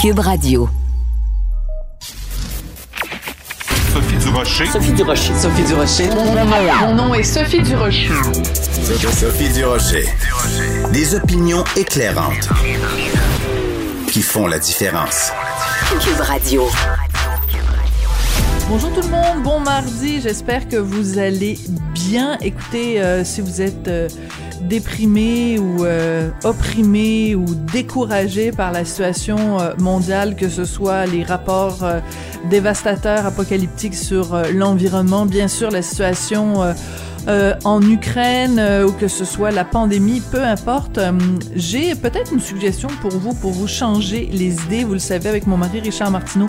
Cube Radio. Sophie Durocher. Sophie Durocher. Sophie Durocher. Mon nom est Sophie Durocher. Sophie Durocher. Des opinions éclairantes qui font la différence. Cube Radio. Bonjour tout le monde, bon mardi, j'espère que vous allez bien. Écoutez, euh, si vous êtes euh, déprimé ou euh, opprimé ou découragé par la situation euh, mondiale, que ce soit les rapports euh, dévastateurs, apocalyptiques sur euh, l'environnement, bien sûr la situation euh, en Ukraine euh, ou que ce soit la pandémie, peu importe. euh, J'ai peut-être une suggestion pour vous, pour vous changer les idées. Vous le savez, avec mon mari Richard Martineau,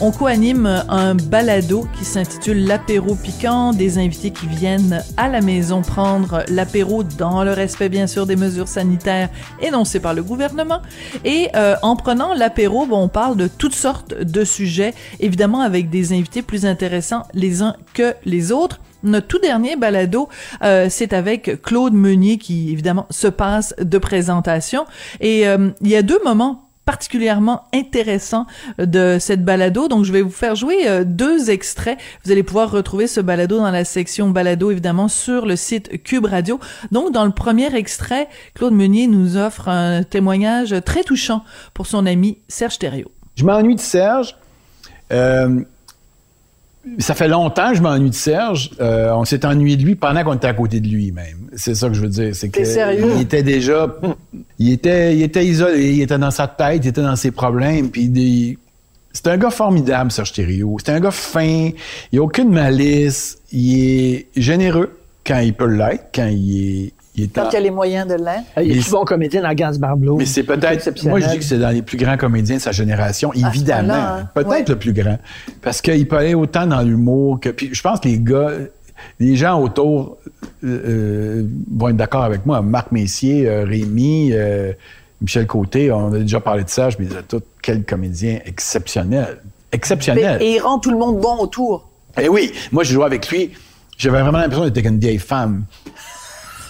on co-anime un balado qui s'intitule L'apéro piquant, des invités qui viennent à la maison prendre l'apéro dans le respect, bien sûr, des mesures sanitaires énoncées par le gouvernement. Et euh, en prenant l'apéro, bon, on parle de toutes sortes de sujets, évidemment avec des invités plus intéressants les uns que les autres. Notre tout dernier balado, euh, c'est avec Claude Meunier qui, évidemment, se passe de présentation. Et euh, il y a deux moments particulièrement intéressants de cette balado. Donc, je vais vous faire jouer euh, deux extraits. Vous allez pouvoir retrouver ce balado dans la section balado, évidemment, sur le site Cube Radio. Donc, dans le premier extrait, Claude Meunier nous offre un témoignage très touchant pour son ami Serge Thériault. Je m'ennuie de Serge. Euh, ça fait longtemps que je m'ennuie de Serge. Euh, on s'est ennuyé de lui pendant qu'on était à côté de lui même. C'est ça que je veux dire. C'est que sérieux? il était déjà, il était, il était isolé, il était dans sa tête, il était dans ses problèmes. Puis des- c'est un gars formidable, Serge Thériault. C'est un gars fin. Il a aucune malice. Il est généreux quand il peut l'être, quand il est, il est en- a les moyens de l'être. Il est bon comédien dans Gans Barblo. mais c'est peut-être. Moi, je dis que c'est dans les plus grands comédiens de sa génération, ce évidemment. hein? Peut-être Ouais. le plus grand. Parce qu'il peut aller autant dans l'humour que. Puis je pense que les gars, les gens autour euh, euh, vont être d'accord avec moi. Marc Messier, euh, Rémi, euh, Michel Côté, on a déjà parlé de ça. Je me disais tout, quel comédien exceptionnel. Exceptionnel. il rend tout le monde bon autour. Eh oui, moi, je jouais avec lui. J'avais vraiment l'impression d'être une vieille femme.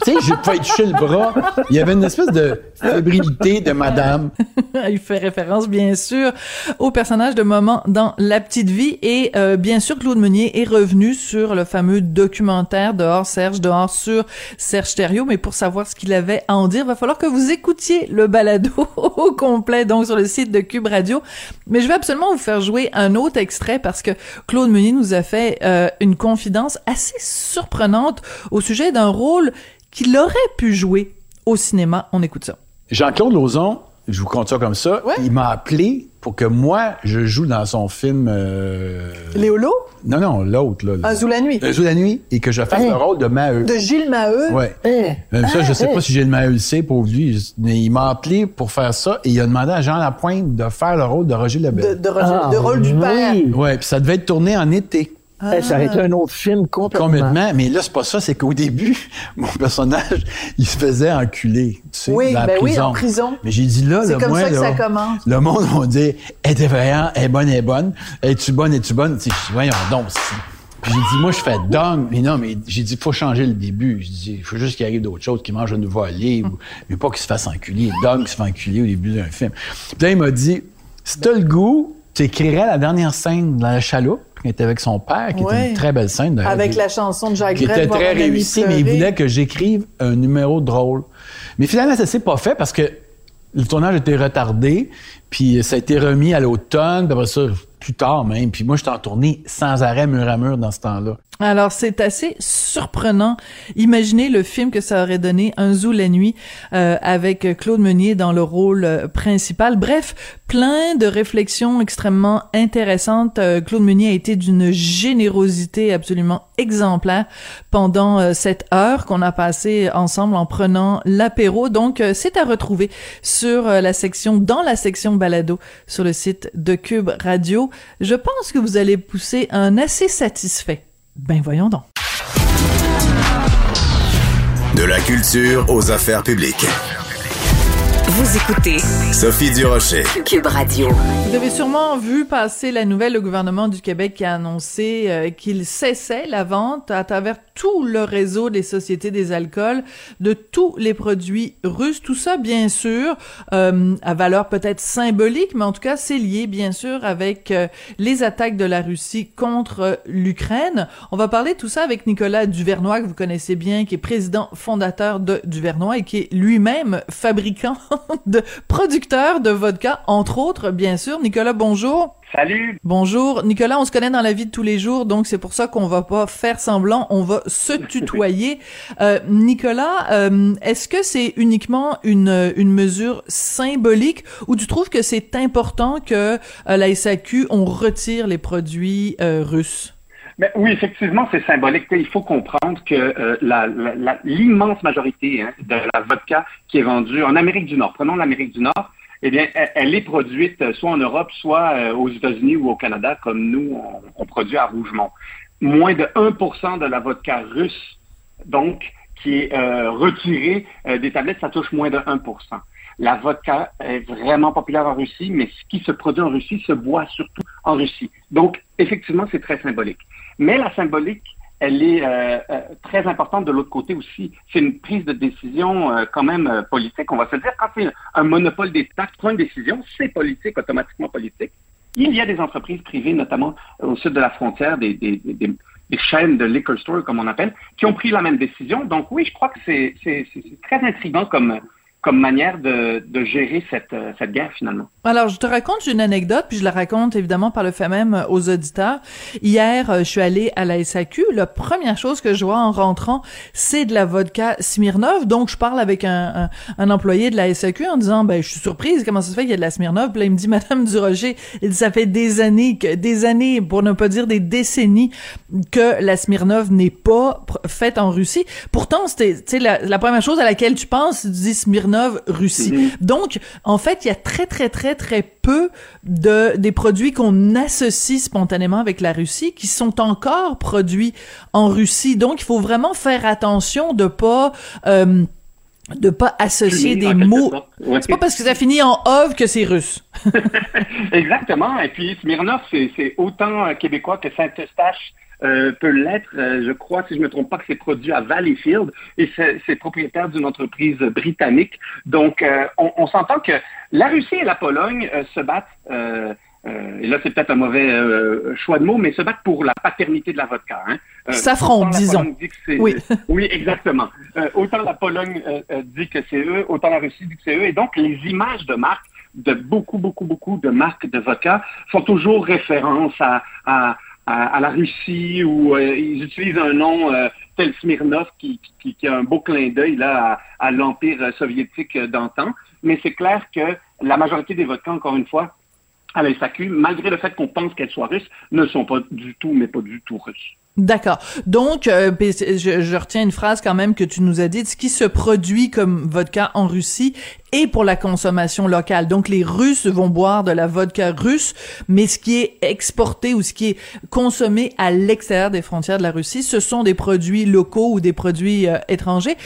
Tu sais, je pouvais toucher le bras. Il y avait une espèce de fébrilité de madame. Il fait référence, bien sûr, au personnage de Moment dans La Petite Vie. Et euh, bien sûr, Claude Meunier est revenu sur le fameux documentaire Dehors Serge, dehors sur Serge Thériault. Mais pour savoir ce qu'il avait à en dire, va falloir que vous écoutiez le balado au complet, donc sur le site de Cube Radio. Mais je vais absolument vous faire jouer un autre extrait parce que Claude Meunier nous a fait euh, une confidence assez surprenante au sujet d'un rôle qu'il aurait pu jouer au cinéma. On écoute ça. Jean-Claude Lauzon, je vous compte ça comme ça, Ouais. il m'a appelé pour que moi, je joue dans son film... euh, Léolo, Non, non, l'autre. Là, Un Zou la nuit. Un Zou la nuit, et que je fasse Hein? le rôle de Maheu. de Gilles Maheu? Ouais. Hein? Même ça, je sais hein? pas si le Maheu le sait pour lui, mais il m'a appelé pour faire ça, et il a demandé à Jean Lapointe de faire le rôle de Roger de, Lebel. de, Roger- Ah, de rôle du père. oui. Ouais, puis ça devait être tourné en été. Eh, Ça aurait été un autre film complètement. Complètement. Mais là, c'est pas ça. C'est qu'au début, mon personnage, il se faisait enculer, tu sais, Oui, dans la ben oui, prison. en prison. Mais j'ai dit là, C'est le comme ça que là, ça commence. Le monde va dire, elle est vraiment, elle est bonne, elle est bonne. Es-tu bonne, es-tu bonne? Tu sais, je dis, voyons donc. Puis j'ai dit, moi, je fais dong. Mais non, mais j'ai dit, faut changer le début. J'ai dit, il faut juste qu'il arrive d'autres choses, qu'il mange un nouveau aller, ou- mais pas qu'il se fasse enculer. Dong se fait enculer au début d'un film. Puis là, il m'a dit, si t'as le goût, tu écrirais la dernière scène dans la chaloupe, qui était avec son père, qui était une très belle scène. Avec la chanson de Jacques qui était très un ami réussi, mais il voulait que j'écrive un numéro drôle. Mais finalement, ça s'est pas fait parce que le tournage était retardé, puis ça a été remis à l'automne, puis après ça, plus tard même. Puis moi, j'étais en tournée sans arrêt, mur à mur, dans ce temps-là. Alors, c'est assez surprenant. Imaginez le film que ça aurait donné, Un zoo la nuit, euh, avec Claude Meunier dans le rôle euh, principal. Bref, plein de réflexions extrêmement intéressantes. Euh, Claude Meunier a été d'une générosité absolument exemplaire pendant cette heure qu'on a passée ensemble en prenant l'apéro. Donc, c'est à retrouver sur la section, dans la section balado sur le site de Cube Radio. Je pense que vous allez pousser un assez satisfait. Ben voyons donc. De la culture aux affaires publiques. Vous écoutez Sophie Durocher. Cube Radio. Vous avez sûrement vu passer la nouvelle, le gouvernement du Québec qui a annoncé euh, qu'il cessait la vente à travers tout le réseau des sociétés des alcools de tous les produits russes. Tout ça, bien sûr, euh, à valeur peut-être symbolique, mais en tout cas, c'est lié, bien sûr, avec euh, les attaques de la Russie contre l'Ukraine. On va parler de tout ça avec Nicolas Duvernois, que vous connaissez bien, qui est président fondateur de Duvernois et qui est lui-même fabricant de producteur de vodka, entre autres, bien sûr. Nicolas, bonjour. Salut. Bonjour. Nicolas, on se connaît dans la vie de tous les jours, donc c'est pour ça qu'on va pas faire semblant, on va se tutoyer. Euh, Nicolas, euh, est-ce que c'est uniquement une, une mesure symbolique ou tu trouves que c'est important que euh, la SAQ, on retire les produits euh, russes? Oui, effectivement, c'est symbolique. Il faut comprendre que euh, l'immense majorité hein, de la vodka qui est vendue en Amérique du Nord, prenons l'Amérique du Nord, eh bien, elle, est produite euh, soit en Europe, soit euh, aux États-Unis ou au Canada, comme nous, on, produit à Rougemont. Moins de 1% de la vodka russe, donc, qui est retirée des tablettes, ça touche moins de 1% La vodka est vraiment populaire en Russie, mais ce qui se produit en Russie se boit surtout en Russie. Donc, effectivement, c'est très symbolique. Mais la symbolique, elle est euh, euh, très importante de l'autre côté aussi. C'est une prise de décision euh, quand même politique. On va se dire, quand c'est un monopole d'État qui prend une décision, c'est politique, automatiquement politique. Il y a des entreprises privées, notamment au sud de la frontière, des, chaînes de liquor store, comme on appelle, qui ont pris la même décision. Donc oui, je crois que c'est très intriguant comme, comme manière de, de gérer cette, euh, cette guerre finalement. Alors, je te raconte une anecdote, puis je la raconte évidemment par le fait même euh, aux auditeurs. Hier, euh, je suis allée à la SAQ. La première chose que je vois en rentrant, c'est de la vodka Smirnov. Donc, je parle avec un, un, employé de la SAQ en disant, ben, je suis surprise, comment ça se fait qu'il y a de la Smirnov? Puis là, il me dit, Madame Durocher, il dit, ça fait des années, des années, pour ne pas dire des décennies, que la Smirnov n'est pas faite en Russie. Pourtant, c'était, la, la première chose à laquelle tu penses, tu dis Smirnov Russie. Mhm. Donc, en fait, il y a très, très, très, très peu de des produits qu'on associe spontanément avec la Russie qui sont encore produits en Russie. Donc, il faut vraiment faire attention de pas... Euh, de pas associer des mots. C'est pas parce que ça finit en ov que c'est russe. Exactement. Et puis Smirnov, c'est autant québécois que Saint-Eustache euh, peut l'être, euh, je crois, si je ne me trompe pas, que c'est produit à Valleyfield et c'est propriétaire d'une entreprise britannique. Donc, euh, on, on s'entend que la Russie et la Pologne se battent. et là, c'est peut-être un mauvais choix de mots, mais se battent pour la paternité de la vodka. Hein. S'affrontent, disons. Oui. oui, exactement. autant la Pologne dit que c'est eux, autant la Russie dit que c'est eux. Et donc, les images de marque de beaucoup, beaucoup, beaucoup de marques de vodka font toujours référence à, à à, la Russie où euh, ils utilisent un nom euh, tel Smirnov qui, qui, a un beau clin d'œil à, l'empire soviétique d'antan. Mais c'est clair que la majorité des vodkas, encore une fois, à la malgré le fait qu'on pense qu'elles soient russes, ne sont pas du tout, mais pas du tout russes. D'accord. Donc, euh, je, je, retiens une phrase quand même que tu nous as dit. Ce qui se produit comme vodka en Russie et pour la consommation locale. Donc les Russes vont boire de la vodka russe, mais ce qui est exporté ou ce qui est consommé à l'extérieur des frontières de la Russie, ce sont des produits locaux ou des produits euh, étrangers.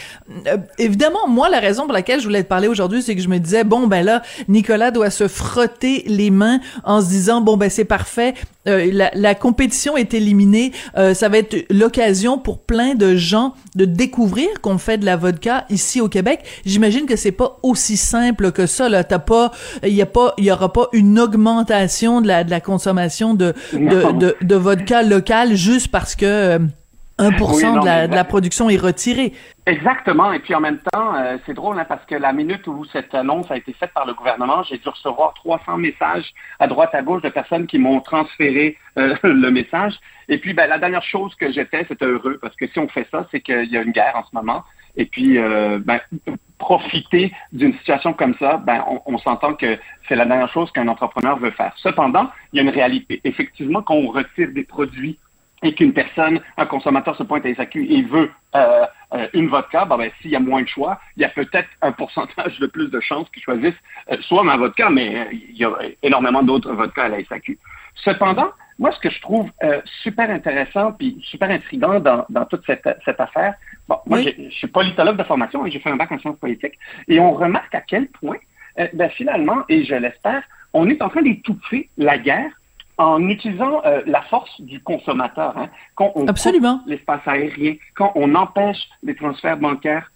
Euh, évidemment, moi la raison pour laquelle je voulais te parler aujourd'hui, c'est que je me disais bon ben là, Nicolas doit se frotter les mains en se disant bon ben c'est parfait, euh, la, la, compétition est éliminée, ça va être l'occasion pour plein de gens de découvrir qu'on fait de la vodka ici au Québec. J'imagine que c'est pas aussi simple que ça. Là, t'as pas, il y a pas, il y aura pas une augmentation de la de la consommation de de, de, vodka local juste parce que 1% euh, de, la, de, la, production est retiré. Exactement. Et puis en même temps, euh, c'est drôle hein, parce que la minute où cette annonce a été faite par le gouvernement, j'ai dû recevoir 300 messages à droite à gauche de personnes qui m'ont transféré euh, le message. Et puis ben, la dernière chose que fait, c'était heureux parce que si on fait ça, c'est qu'il y a une guerre en ce moment. Et puis, ben, profiter d'une situation comme ça, ben, on, s'entend que c'est la dernière chose qu'un entrepreneur veut faire. Cependant, il y a une réalité. Effectivement, quand on retire des produits et qu'une personne, un consommateur se pointe à SAQ et veut euh, euh, une vodka, ben, ben, s'il y a moins de choix, il y a peut-être un pourcentage de plus de chances qu'ils choisissent euh, soit ma vodka, mais il y a énormément d'autres vodkas à la SAQ. Cependant, moi, ce que je trouve super intéressant puis super intriguant dans, dans toute cette, cette affaire, Bon, moi, je suis politologue de formation et j'ai fait un bac en sciences politiques. Et on remarque à quel point, ben, finalement, et je l'espère, on est en train d'étouffer la guerre en utilisant euh, la force du consommateur, hein, quand on Absolument. l'espace aérien, quand on empêche les transferts bancaires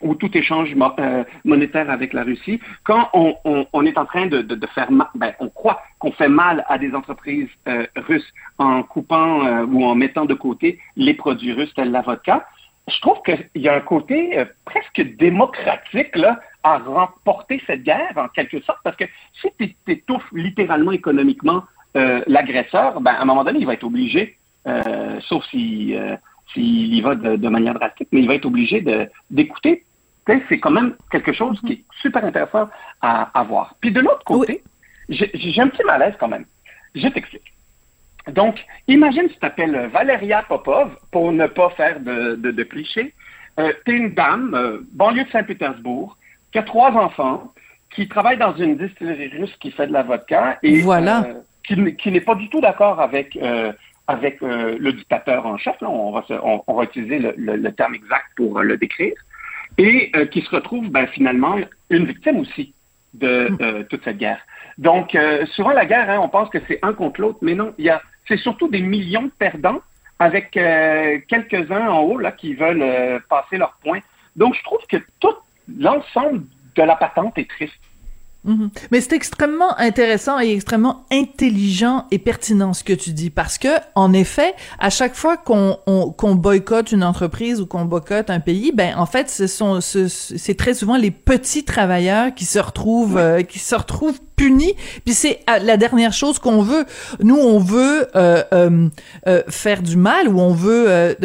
ou tout échange euh, monétaire avec la Russie, quand on, on, on est en train de, de, de faire mal, ben, on croit qu'on fait mal à des entreprises euh, russes en coupant euh, ou en mettant de côté les produits russes tels la vodka, je trouve qu'il y a un côté euh, presque démocratique là, à remporter cette guerre en quelque sorte, parce que si tu étouffes littéralement économiquement euh, l'agresseur, ben, à un moment donné, il va être obligé, euh, sauf si s'il y va de, de, manière drastique, mais il va être obligé d'écouter c'est quand même quelque chose qui est super intéressant à, à voir. Puis de l'autre côté, oui. j'ai un petit malaise quand même. Je t'explique. Donc, imagine si tu t'appelles Valeria Popov, pour ne pas faire de, de, de clichés. Euh, tu es une dame, euh, banlieue de Saint-Pétersbourg, qui a trois enfants, qui travaille dans une distillerie russe qui fait de la vodka et voilà. euh, qui, qui n'est pas du tout d'accord avec euh, avec le dictateur en chef. Là, on, va se, on, on, va utiliser le, le, le, terme exact pour le décrire et euh, qui se retrouve ben, finalement une victime aussi de euh, toute cette guerre. Donc, euh, souvent la guerre, hein, on pense que c'est un contre l'autre, mais non, il y a, c'est surtout des millions de perdants avec quelques-uns en haut là qui veulent passer leur point. Donc, je trouve que tout l'ensemble de la patente est triste. -hmm. Mais c'est extrêmement intéressant et extrêmement intelligent et pertinent ce que tu dis parce que en effet, à chaque fois qu'on qu'on boycotte une entreprise ou qu'on boycotte un pays, ben en fait, ce sont c'est très souvent les petits travailleurs qui se retrouvent euh, qui se retrouvent punis. Puis c'est la dernière chose qu'on veut. Nous, on veut euh, euh, euh, faire du mal ou on veut,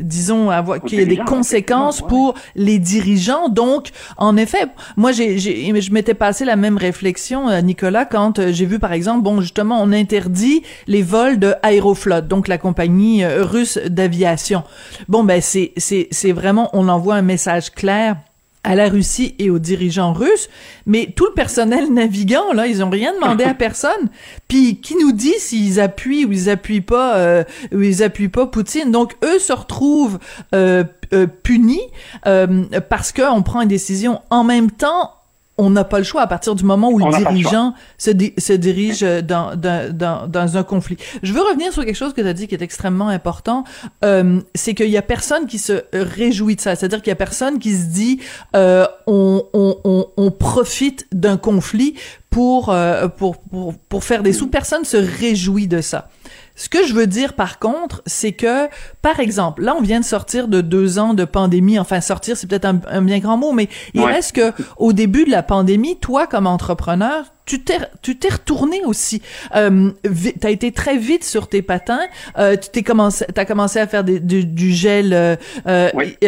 disons, avoir qu'il y ait des conséquences pour les dirigeants. Donc, en effet, moi, j'ai, je m'étais passé la même réflexion, Nicolas, quand j'ai vu, par exemple, bon, justement, on interdit les vols de Aeroflot, donc la compagnie russe d'aviation. Bon, ben, c'est, c'est, c'est vraiment, on envoie un message clair à la Russie et aux dirigeants russes, mais tout le personnel navigant là, ils ont rien demandé à personne. Puis qui nous dit s'ils appuient ou ils appuient pas euh, ou ils appuient pas Poutine? Donc eux se retrouvent euh, euh, punis parce qu'on prend une décision en même temps on n'a pas le choix. À partir du moment où le dirigeant se, di se, dirige dans, dans, dans, dans, un conflit. Je veux revenir sur quelque chose que tu as dit qui est extrêmement important, euh, c'est qu'il y a personne qui se réjouit de ça, c'est-à-dire qu'il y a personne qui se dit euh, on, on, on, on profite d'un conflit pour, euh, pour, pour, pour faire des sous, personne se réjouit de ça. Ce que je veux dire, par contre, c'est que, par exemple, là, on vient de sortir de deux ans de pandémie. Enfin, sortir, c'est peut-être un, un, bien grand mot, mais il ouais. reste que, au début de la pandémie, toi, comme entrepreneur, tu t'es tu t'es retourné aussi. Euh, t'as été très vite sur tes patins. Euh, tu t'es commencé, t'as commencé à faire des, du, du gel euh, oui.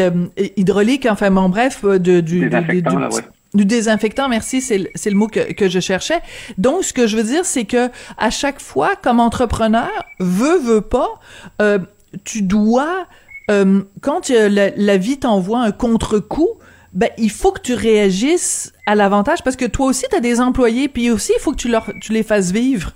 hydraulique. Enfin, bon, bref, de, du, du, là, ouais du désinfectant, merci, c'est le, mot que, que je cherchais. Donc, ce que je veux dire, c'est que à chaque fois, comme entrepreneur, veut, veut pas, euh, tu dois, euh, quand la, la vie t'envoie un contre-coup, ben, il faut que tu réagisses à l'avantage parce que toi aussi, tu as des employés, puis aussi, il faut que tu, leur, tu les fasses vivre.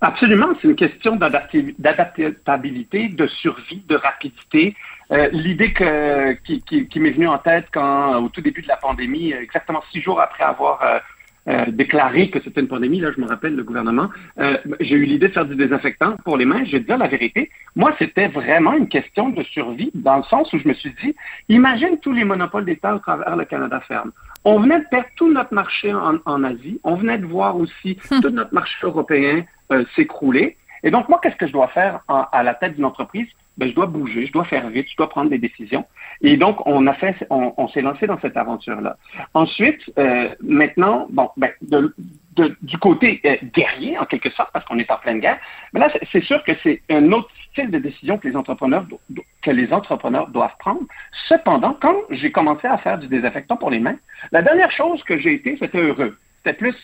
Absolument, c'est une question d'adaptabilité, de survie, de rapidité. Euh, L'idée que, qui, qui, qui m'est venue en tête quand, au tout début de la pandémie, exactement six jours après avoir euh, euh, déclaré que c'était une pandémie, là, je me rappelle, le gouvernement, euh, j'ai eu l'idée de faire du désinfectant pour les mains. Je vais te dire la vérité. Moi, c'était vraiment une question de survie, dans le sens où je me suis dit, imagine tous les monopoles d'État au travers le Canada ferme. On venait de perdre tout notre marché en, en Asie. On venait de voir aussi hum. tout notre marché européen euh, s'écrouler. Et donc, moi, qu'est-ce que je dois faire en, à la tête d'une entreprise? Ben, je dois bouger, je dois faire vite, je dois prendre des décisions. Et donc, on s'est lancé dans cette aventure-là. Ensuite, euh, maintenant, bon, ben, du côté euh, guerrier, en quelque sorte, parce qu'on est en pleine guerre, là, c'est sûr que c'est un autre style de décision que les entrepreneurs que les entrepreneurs doivent prendre. Cependant, quand j'ai commencé à faire du désinfectant pour les mains, la dernière chose que j'ai été, c'était heureux. C'était plus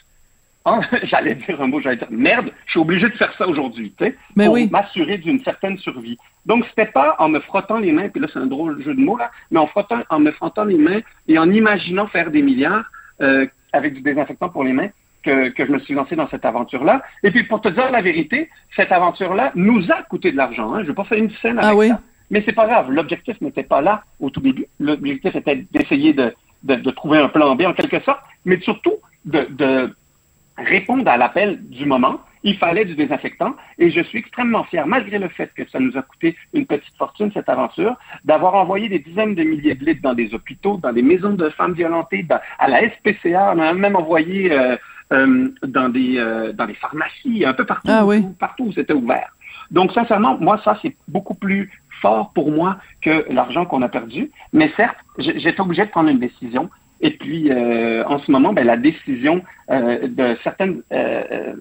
Oh, j'allais dire un mot, j'allais dire merde, je suis obligé de faire ça aujourd'hui, tu sais, Mais pour oui. m'assurer d'une certaine survie. Donc, c'était pas en me frottant les mains, puis là, c'est un drôle jeu de mots, là, mais en, frottant, en me frottant les mains et en imaginant faire des milliards euh, avec du désinfectant pour les mains que, que je me suis lancé dans cette aventure-là. Et puis, pour te dire la vérité, cette aventure-là nous a coûté de l'argent. Hein. Je n'ai pas fait une scène avec ah oui. ça. Mais c'est pas grave. L'objectif n'était pas là au tout début. L'objectif était d'essayer de, de, de, trouver un plan B en quelque sorte, mais surtout de, de répondre à l'appel du moment il fallait du désinfectant. Et je suis extrêmement fier, malgré le fait que ça nous a coûté une petite fortune, cette aventure, d'avoir envoyé des dizaines de milliers de litres dans des hôpitaux, dans des maisons de femmes violentées, à la SPCA. On a même envoyé euh, euh, dans, des, euh, dans des pharmacies, un peu partout, ah, oui. partout où c'était ouvert. Donc, sincèrement, moi, ça, c'est beaucoup plus fort pour moi que l'argent qu'on a perdu. Mais certes, j'étais obligé de prendre une décision. Et puis, euh, en ce moment, ben, la décision euh, de certaines euh,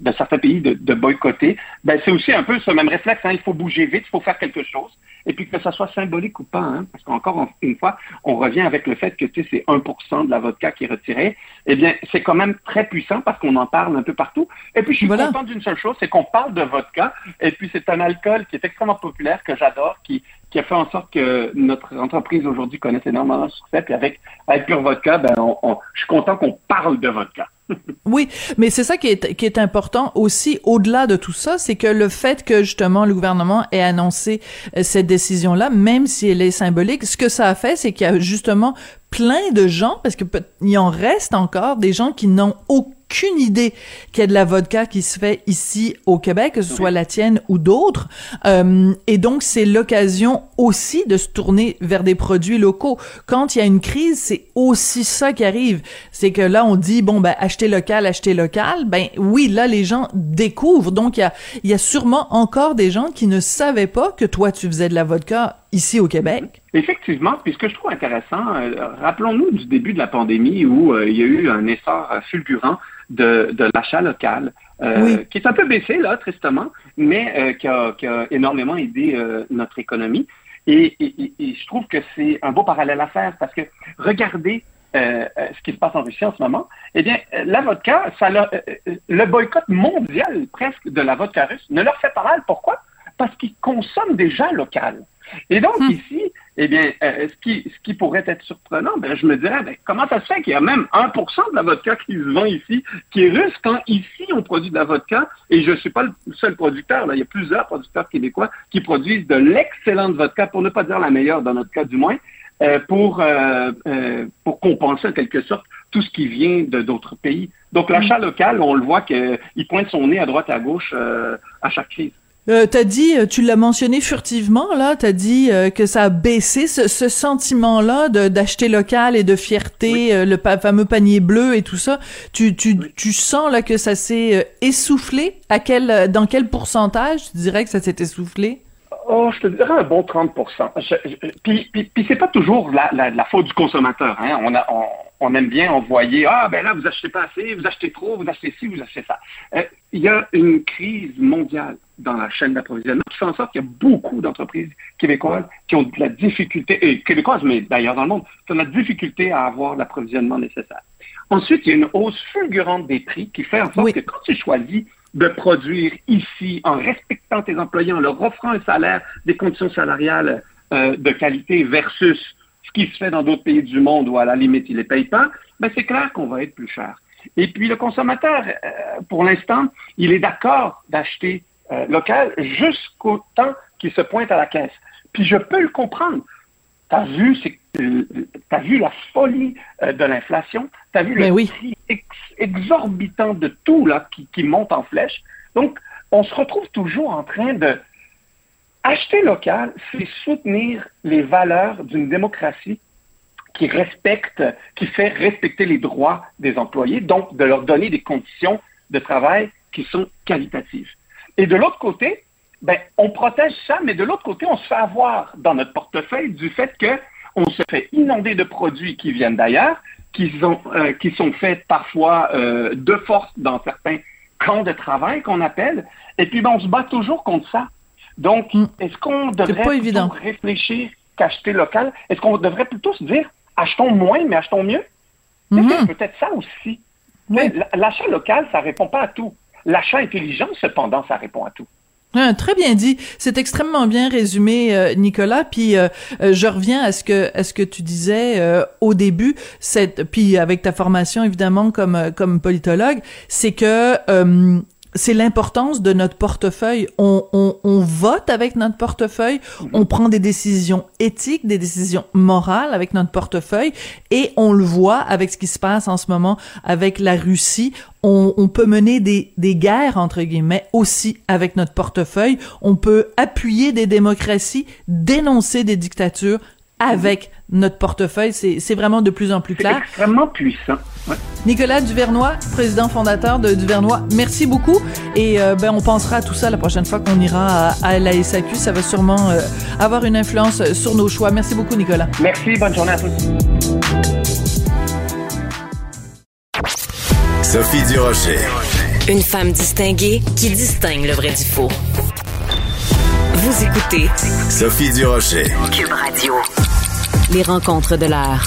de certains pays de, de boycotter, ben, c'est aussi un peu ce même réflexe. Hein, il faut bouger vite, il faut faire quelque chose. Et puis que ça soit symbolique ou pas, hein, parce qu'encore une fois, on revient avec le fait que tu sais, c'est 1% de la vodka qui est retirée. Eh bien, c'est quand même très puissant parce qu'on en parle un peu partout. Et puis, je suis content d'une seule chose, c'est qu'on parle de vodka. Et puis, c'est un alcool qui est extrêmement populaire, que j'adore, qui, qui a fait en sorte que notre entreprise aujourd'hui connaisse énormément de succès. Puis avec, avec Pure Vodka, ben, on, je suis content qu'on parle de vodka. Oui, mais c'est ça qui est, qui est important aussi, au-delà de tout ça, c'est que le fait que justement le gouvernement ait annoncé euh, cette décision-là, même si elle est symbolique, ce que ça a fait, c'est qu'il y a justement plein de gens, parce que il en reste encore des gens qui n'ont aucun aucune idée qu'il y a de la vodka qui se fait ici au Québec, que ce soit la tienne ou d'autres. Euh, et donc, c'est l'occasion aussi de se tourner vers des produits locaux. Quand il y a une crise, c'est aussi ça qui arrive. C'est que là, on dit, bon, ben, acheter local, acheter local. Ben oui, là, les gens découvrent. Donc, il y a, y a sûrement encore des gens qui ne savaient pas que toi, tu faisais de la vodka ici au Québec? Effectivement, puis ce que je trouve intéressant, euh, rappelons-nous du début de la pandémie où euh, il y a eu un essor euh, fulgurant de, de l'achat local, qui est un peu baissé, là, tristement, mais qui a, qui, a, énormément aidé notre économie. Et, et, et, je trouve que c'est un beau parallèle à faire parce que regardez ce qui se passe en Russie en ce moment, eh bien, la vodka, ça le boycott mondial presque de la vodka russe ne leur fait pas mal. Pourquoi? Parce qu'ils consomment déjà local. Et donc, hmm. ici, eh bien, euh, ce, qui, ce qui pourrait être surprenant, ben, je me dirais, ben, comment ça se fait qu'il y a même 1% de la vodka qui se vend ici, qui est russe, quand ici, on produit de la vodka, et je ne suis pas le seul producteur, là, il y a plusieurs producteurs québécois qui produisent de l'excellente vodka, pour ne pas dire la meilleure dans notre cas du moins, euh, pour, euh, pour compenser en quelque sorte tout ce qui vient de d'autres pays. Donc, l'achat hmm. local, on le voit qu'il pointe son nez à droite et à gauche à chaque crise. Euh, t'as dit, euh, tu l'as mentionné furtivement là, t'as dit euh, que ça a baissé ce, ce sentiment-là d'acheter local et de fierté, euh, le fameux panier bleu et tout ça. Tu, tu, tu sens là que ça s'est essoufflé? À quel, dans quel pourcentage tu dirais que ça s'est essoufflé? Oh, je te dirais un bon 30 Puis, puis, puis c'est pas toujours la, la, la, faute du consommateur. Hein. On, a, on, on, aime bien envoyer Ah, ben là, vous achetez pas assez, vous achetez trop, vous achetez ci, vous achetez ça. Il y a une crise mondiale dans la chaîne d'approvisionnement, qui fait en sorte qu'il y a beaucoup d'entreprises québécoises qui ont de la difficulté, et québécoises, mais d'ailleurs dans le monde, qui ont de la difficulté à avoir l'approvisionnement nécessaire. Ensuite, il y a une hausse fulgurante des prix qui fait en sorte que quand tu choisis de produire ici en respectant tes employés, en leur offrant un salaire, des conditions salariales euh, de qualité versus ce qui se fait dans d'autres pays du monde où à la limite ils ne les payent pas, ben c'est clair qu'on va être plus cher. Et puis le consommateur, euh, pour l'instant, il est d'accord d'acheter euh, local jusqu'au temps qu'il se pointe à la caisse. Puis je peux le comprendre. Tu as vu, euh, as vu la folie euh, de l'inflation, tu as vu le prix exorbitant de tout là, qui, qui monte en flèche? Donc, on se retrouve toujours en train de acheter local, c'est soutenir les valeurs d'une démocratie qui respecte, qui fait respecter les droits des employés, donc de leur donner des conditions de travail qui sont qualitatives. Et de l'autre côté, ben, on protège ça, mais de l'autre côté, on se fait avoir dans notre portefeuille du fait qu'on se fait inonder de produits qui viennent d'ailleurs, qui sont, euh, qui sont faits parfois euh, de force dans certains camps de travail qu'on appelle, et puis ben, on se bat toujours contre ça. Donc, mm. est-ce qu'on devrait plutôt réfléchir qu'acheter local? Est-ce qu'on devrait plutôt se dire, achetons moins, mais achetons mieux? Mm-hmm. C'est peut-être ça aussi. L'achat local, ça répond pas à tout. L'achat intelligent, cependant, ça répond à tout. Ah, très bien dit. C'est extrêmement bien résumé, euh, Nicolas. Puis euh, euh, je reviens à ce que à ce que tu disais au début. Cette, puis avec ta formation évidemment comme comme politologue, c'est que c'est l'importance de notre portefeuille. On, on, on, vote avec notre portefeuille, on prend des décisions éthiques, des décisions morales avec notre portefeuille, et on le voit avec ce qui se passe en ce moment avec la Russie. On, on peut mener des, des guerres, entre guillemets, aussi avec notre portefeuille. On peut appuyer des démocraties, dénoncer des dictatures avec notre portefeuille. C'est vraiment de plus en plus clair. C'est extrêmement puissant. Ouais. Nicolas Duvernois, président fondateur de Duvernois, merci beaucoup. Et euh, ben, on pensera à tout ça la prochaine fois qu'on ira à, à, la SAQ. Ça va sûrement euh, avoir une influence sur nos choix. Merci beaucoup, Nicolas. Merci. Bonne journée à tous. Sophie Durocher. Une femme distinguée qui distingue le vrai du faux. Vous écoutez Sophie Durocher. Cube Radio. Les rencontres de l'heure.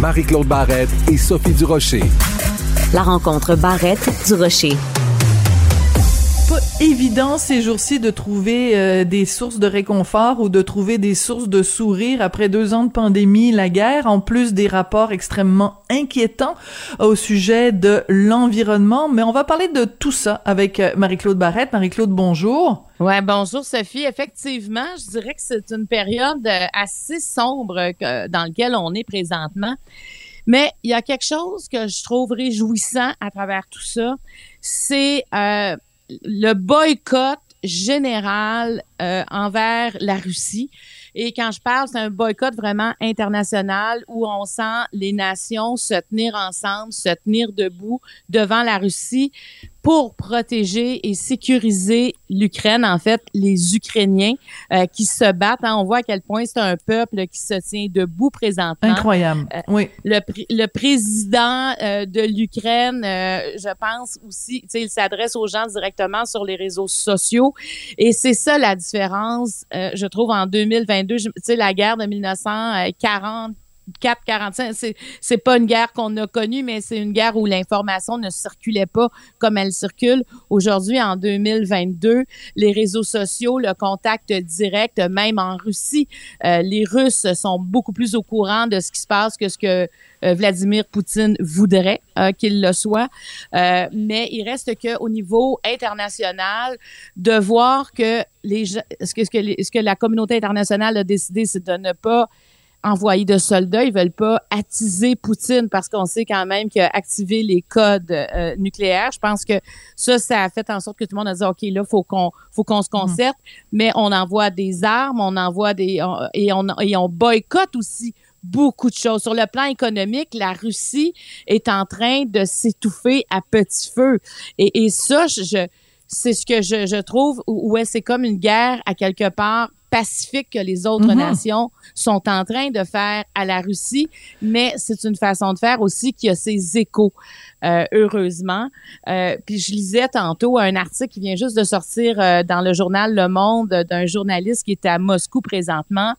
Marie-Claude Barrette et Sophie Durocher. La rencontre Barrette du Rocher. Pas évident ces jours-ci de trouver euh, des sources de réconfort ou de trouver des sources de sourire après deux ans de pandémie, la guerre, en plus des rapports extrêmement inquiétants au sujet de l'environnement. Mais on va parler de tout ça avec euh, Marie-Claude Barrette. Marie-Claude, bonjour. Ouais, bonjour Sophie. Effectivement, je dirais que c'est une période euh, assez sombre dans laquelle on est présentement. Mais il y a quelque chose que je trouve réjouissant à travers tout ça, c'est euh, le boycott général euh, envers la Russie. Et quand je parle, c'est un boycott vraiment international où on sent les nations se tenir ensemble, se tenir debout devant la Russie pour protéger et sécuriser l'Ukraine, en fait, les Ukrainiens euh, qui se battent. Hein, on voit à quel point c'est un peuple qui se tient debout présentement. Incroyable. Euh, oui. Le, le président euh, de l'Ukraine, je pense aussi, il s'adresse aux gens directement sur les réseaux sociaux. Et c'est ça la différence, je trouve, en 2022. Tu sais, la guerre de 1940 4, 45, c'est, c'est pas une guerre qu'on a connue, mais c'est une guerre où l'information ne circulait pas comme elle circule. Aujourd'hui, en 2022, les réseaux sociaux, le contact direct, même en Russie, euh, les Russes sont beaucoup plus au courant de ce qui se passe que ce que euh, Vladimir Poutine voudrait euh, qu'il le soit. Euh, mais il reste que au niveau international, de voir que les ce que, ce que, ce que la communauté internationale a décidé, c'est de ne pas envoyer de soldats, ils veulent pas attiser Poutine parce qu'on sait quand même qu'il a activé les codes euh, nucléaires. Je pense que ça, ça a fait en sorte que tout le monde a dit ok là, faut qu'on faut qu'on se concerte, mmh. mais on envoie des armes, on envoie des on, et on et on boycotte aussi beaucoup de choses. Sur le plan économique, la Russie est en train de s'étouffer à petit feu. Et, et ça, je, c'est ce que je, je trouve, ouais, c'est comme une guerre à quelque part pacifique que les autres mm -hmm. nations sont en train de faire à la Russie, mais c'est une façon de faire aussi qui a ses échos, euh, heureusement. Euh, puis je lisais tantôt un article qui vient juste de sortir euh, dans le journal Le Monde d'un journaliste qui est à Moscou présentement,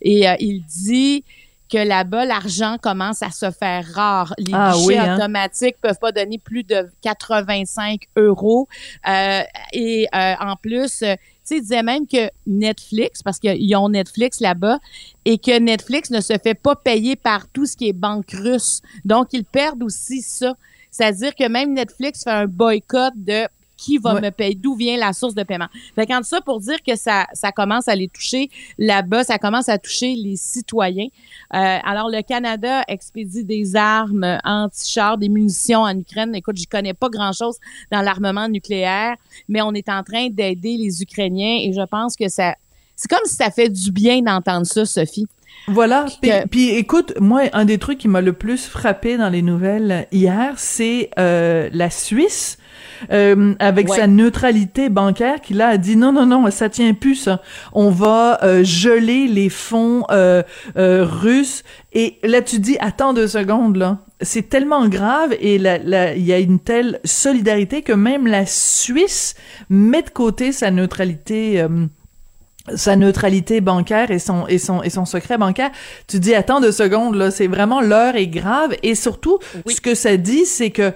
et il dit que là-bas, l'argent commence à se faire rare. Les ah, guichets oui, hein? automatiques peuvent pas donner plus de 85 euros. Euh, et euh, en plus, sais, il disait même que Netflix, parce qu'ils ont Netflix là-bas, et que Netflix ne se fait pas payer par tout ce qui est banque russe. Donc, ils perdent aussi ça. C'est-à-dire que même Netflix fait un boycott de qui va ouais. me payer, d'où vient la source de paiement. Fait quand ça pour dire que ça, ça commence à les toucher là-bas, ça commence à toucher les citoyens. Euh, alors le Canada expédie des armes anti-chars, des munitions en Ukraine. Écoute, j'y connais pas grand-chose dans l'armement nucléaire, mais on est en train d'aider les Ukrainiens et je pense que ça, c'est comme si ça fait du bien d'entendre ça, Sophie. Voilà. Puis, que... puis, écoute, moi, un des trucs qui m'a le plus frappé dans les nouvelles hier, c'est euh, la Suisse euh, avec ouais. sa neutralité bancaire qui là a dit non non non ça tient plus ça. On va euh, geler les fonds euh, russes. Et là tu dis attends deux secondes là. C'est tellement grave et il y a une telle solidarité que même la Suisse met de côté sa neutralité sa neutralité bancaire et son et son et son secret bancaire. Tu dis attends deux secondes là c'est vraiment l'heure est grave. Et surtout oui. ce que ça dit c'est que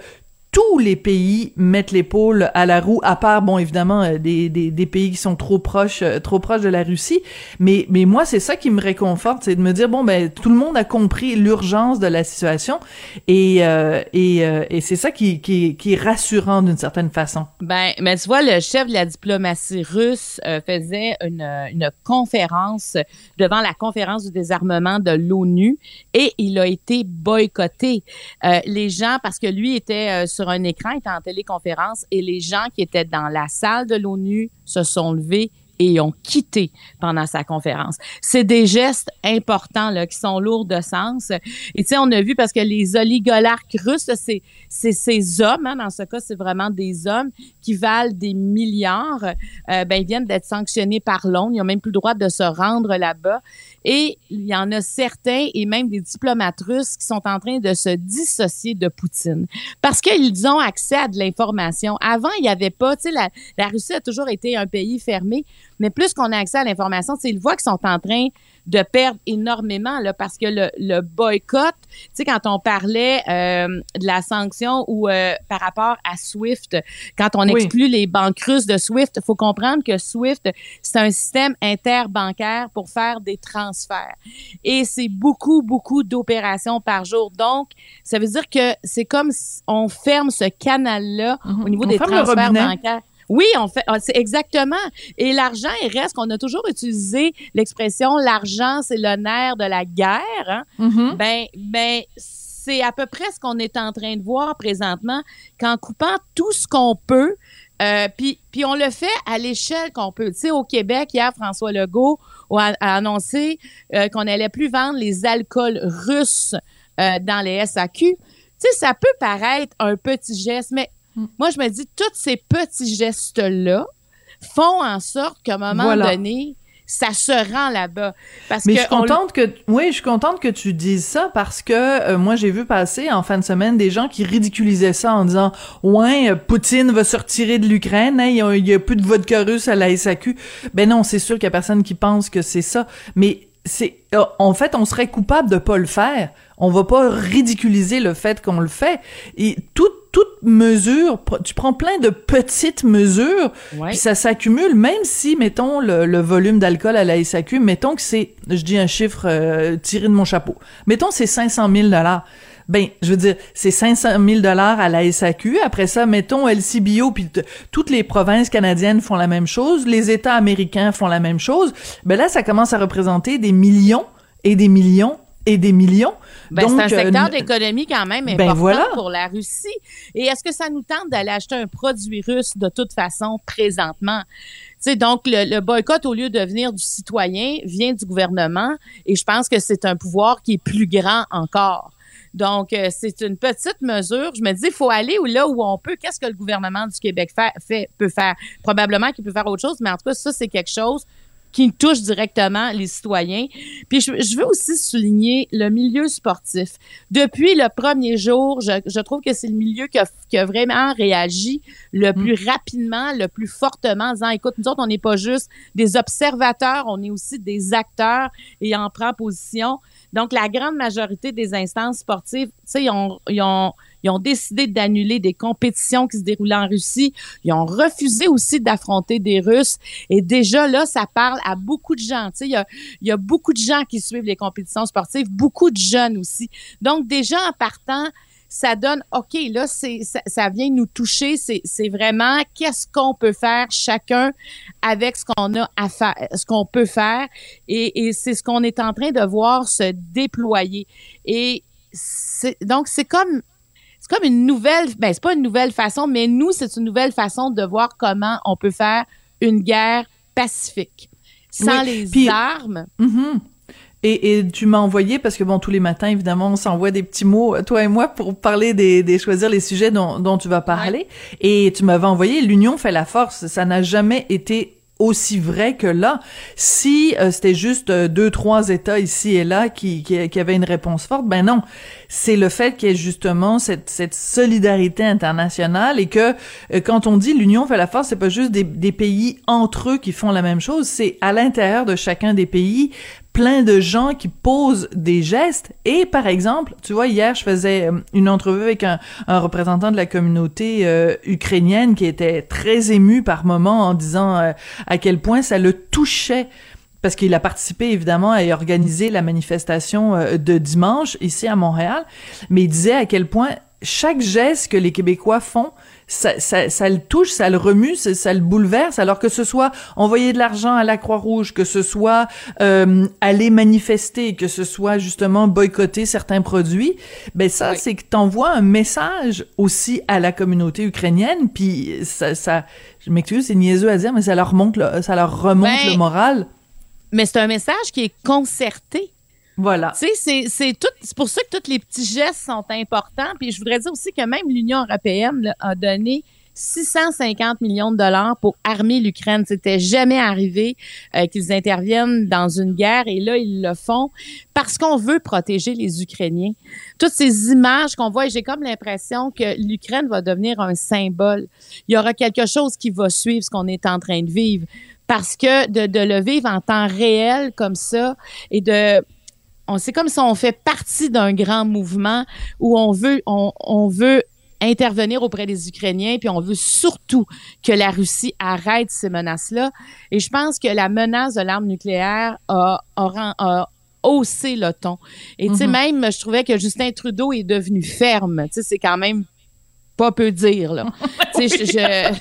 tous les pays mettent l'épaule à la roue, à part bon évidemment euh, des, des, des pays qui sont trop proches euh, trop proches de la Russie. Mais mais moi c'est ça qui me réconforte, c'est de me dire bon ben tout le monde a compris l'urgence de la situation et euh, et, et c'est ça qui, qui qui est rassurant d'une certaine façon. Ben mais tu vois le chef de la diplomatie russe faisait une une conférence devant la conférence du désarmement de l'ONU et il a été boycotté. les gens parce que lui était sur un écran, était en téléconférence et les gens qui étaient dans la salle de l'ONU se sont levés et ont quitté pendant sa conférence. C'est des gestes importants là, qui sont lourds de sens. Et tu sais, on a vu parce que les oligarques russes, c'est c'est ces hommes, hein, dans ce cas, c'est vraiment des hommes qui valent des milliards. Euh, ben, ils viennent d'être sanctionnés par Londres. Ils n'ont même plus le droit de se rendre là-bas. Et il y en a certains, et même des diplomates russes, qui sont en train de se dissocier de Poutine. Parce qu'ils ont accès à de l'information. Avant, il n'y avait pas, tu sais, la, la Russie a toujours été un pays fermé, mais plus qu'on a accès à l'information, c'est ils voient qu'ils sont en train de perdre énormément là, parce que le, le boycott, tu sais, quand on parlait euh, de la sanction ou euh, par rapport à SWIFT, quand on exclut les banques russes de SWIFT, il faut comprendre que SWIFT, c'est un système interbancaire pour faire des transferts. Et c'est beaucoup, beaucoup d'opérations par jour. Donc, ça veut dire que c'est comme si on ferme ce canal-là Mhm. au niveau On des le transferts bancaires. Oui, on fait, ah, c'est exactement. Et l'argent, il reste qu'on a toujours utilisé l'expression l'argent, c'est le nerf de la guerre. Hein? Mhm. Ben, ben, c'est à peu près ce qu'on est en train de voir présentement, qu'en coupant tout ce qu'on peut, euh, puis, puis on le fait à l'échelle qu'on peut. Tu sais, au Québec, hier, François Legault a, a annoncé euh, qu'on n'allait plus vendre les alcools russes euh, dans les SAQ. Tu sais, ça peut paraître un petit geste, mais moi, je me dis, tous ces petits gestes-là font en sorte qu'à un moment Voilà. donné, ça se rend là-bas. Parce Mais que je suis on- contente que oui, je suis contente que tu dises ça parce que euh, moi j'ai vu passer en fin de semaine des gens qui ridiculisaient ça en disant ouais euh, Poutine va se retirer de l'Ukraine, hein, il y, il y a plus de vodka russe à la SAQ. Ben non, c'est sûr qu'il y a personne qui pense que c'est ça, mais c'est euh, en fait on serait coupable de pas le faire. On va pas ridiculiser le fait qu'on le fait. Et toute toute mesure, tu prends plein de petites mesures, Ouais. puis ça s'accumule, même si, mettons, le, le volume d'alcool à la SAQ, mettons que c'est, je dis un chiffre euh, tiré de mon chapeau, mettons c'est 500 000 dollars. Ben, je veux dire, c'est 500 000 dollars à la SAQ. Après ça, mettons LCBO, puis toutes les provinces canadiennes font la même chose, les États américains font la même chose. Ben là, ça commence à représenter des millions et des millions et des millions. Ben, c'est un secteur euh, d'économie quand même ben, important voilà. pour la Russie. Et est-ce que ça nous tente d'aller acheter un produit russe de toute façon présentement? Tu sais, donc, le, le boycott, au lieu de venir du citoyen, vient du gouvernement. Et je pense que c'est un pouvoir qui est plus grand encore. Donc, euh, c'est une petite mesure. Je me dis, il faut aller où, là où on peut. Qu'est-ce que le gouvernement du Québec fait, fait- peut faire? Probablement qu'il peut faire autre chose, mais en tout cas, ça, c'est quelque chose qui touche directement les citoyens. Puis je, je veux aussi souligner le milieu sportif. Depuis le premier jour, je, je trouve que c'est le milieu qui a, qui a vraiment réagi le plus rapidement, le plus fortement, en disant, écoute, nous autres, on n'est pas juste des observateurs, on est aussi des acteurs et on prend position. Donc, la grande majorité des instances sportives, tu sais, ils ont, ils ont, ils ont décidé d'annuler des compétitions qui se déroulaient en Russie. Ils ont refusé aussi d'affronter des Russes. Et déjà, là, ça parle à beaucoup de gens. Tu sais, il y a, beaucoup de gens qui suivent les compétitions sportives, beaucoup de jeunes aussi. Donc, déjà, en partant, ça donne, OK, là, ça, vient nous toucher. C'est, vraiment qu'est-ce qu'on peut faire chacun avec ce qu'on a à faire, ce qu'on peut faire? Et, c'est ce qu'on est en train de voir se déployer. Et donc, c'est comme, c'est comme une nouvelle, ben, c'est pas une nouvelle façon, mais nous, c'est une nouvelle façon de voir comment on peut faire une guerre pacifique. Sans Oui, les armes. Mhm. Et, et tu m'as envoyé, parce que bon, tous les matins, évidemment, on s'envoie des petits mots, toi et moi, pour parler des, des choisir les sujets dont, dont tu vas parler. Et tu m'avais envoyé l'union fait la force. Ça n'a jamais été aussi vrai que là. Si euh, c'était juste euh, deux, trois États ici et là qui, qui, qui avaient une réponse forte, ben non. C'est le fait qu'il y ait justement cette, cette solidarité internationale et que euh, quand on dit l'union fait la force, c'est pas juste des, des pays entre eux qui font la même chose, c'est à l'intérieur de chacun des pays plein de gens qui posent des gestes. Et par exemple, tu vois, hier, je faisais euh, une entrevue avec un, représentant de la communauté euh, ukrainienne qui était très ému par moment en disant euh, à quel point ça le touchait parce qu'il a participé évidemment à organiser la manifestation de dimanche ici à Montréal, mais il disait à quel point chaque geste que les Québécois font, ça, ça, ça, le touche, ça le remue, ça, ça, le bouleverse. Alors que ce soit envoyer de l'argent à la Croix-Rouge, que ce soit euh, aller manifester, que ce soit justement boycotter certains produits, ben ça, c'est que t'envoies un message aussi à la communauté ukrainienne. Puis ça, ça je m'excuse, c'est niaiseux à dire, mais ça leur remonte, le, ça leur remonte Ben, le moral. Mais c'est un message qui est concerté. Voilà. Tu sais, c'est- tout- c'est pour ça que tous les petits gestes sont importants. Puis je voudrais dire aussi que même l'Union européenne a donné 650 millions de dollars pour armer l'Ukraine. C'était jamais arrivé euh, qu'ils interviennent dans une guerre et là ils le font parce qu'on veut protéger les Ukrainiens. Toutes ces images qu'on voit, j'ai comme l'impression que l'Ukraine va devenir un symbole. Il y aura quelque chose qui va suivre ce qu'on est en train de vivre parce que de, de le vivre en temps réel comme ça et de c'est comme si on fait partie d'un grand mouvement où on veut on, on veut intervenir auprès des Ukrainiens puis on veut surtout que la Russie arrête ces menaces-là. Et je pense que la menace de l'arme nucléaire a, a, a haussé le ton. Et tu sais Mhm. même je trouvais que Justin Trudeau est devenu ferme. Tu sais c'est quand même pas peu dire là je, je-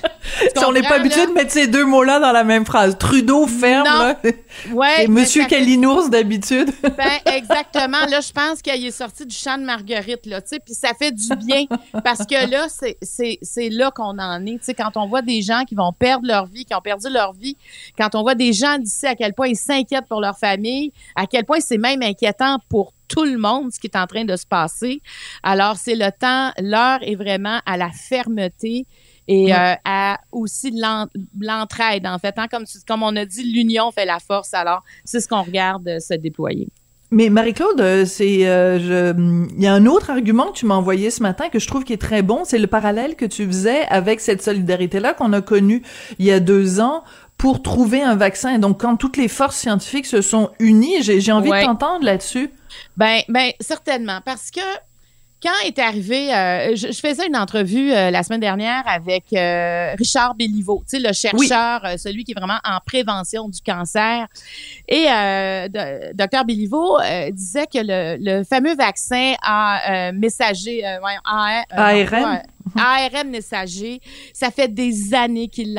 Si on n'est pas habitué de mettre ces deux mots-là dans la même phrase. Trudeau ferme, Non. là. ouais Et Monsieur Kalinours d'habitude. Ben, exactement. Là, je pense qu'il est sorti du champ de Marguerite, là, tu sais, puis ça fait du bien parce que là, c'est, c'est, c'est là qu'on en est. Tu sais, quand on voit des gens qui vont perdre leur vie, qui ont perdu leur vie, quand on voit des gens d'ici à quel point ils s'inquiètent pour leur famille, à quel point c'est même inquiétant pour tout le monde ce qui est en train de se passer. Alors, c'est le temps, l'heure est vraiment à la fermeté et euh, à aussi l'en- l'entraide, en fait. hein. Comme, comme on a dit, l'union fait la force. Alors, c'est ce qu'on regarde euh, se déployer. Mais Marie-Claude, euh, c'est, euh, je- il y a un autre argument que tu m'as envoyé ce matin que je trouve qui est très bon, c'est le parallèle que tu faisais avec cette solidarité-là qu'on a connue il y a deux ans pour trouver un vaccin. Et donc, quand toutes les forces scientifiques se sont unies, j'ai, envie Ouais. de t'entendre là-dessus. Ben, ben, certainement, parce que quand est arrivé, euh, je, je faisais une entrevue euh, la semaine dernière avec euh, Richard Béliveau, tu sais, le chercheur, celui qui est vraiment en prévention du cancer. Et de- docteur Béliveau disait que le, le fameux vaccin à messager, ouais, A- euh, ARN. ARN messager, ça fait des années qu'ils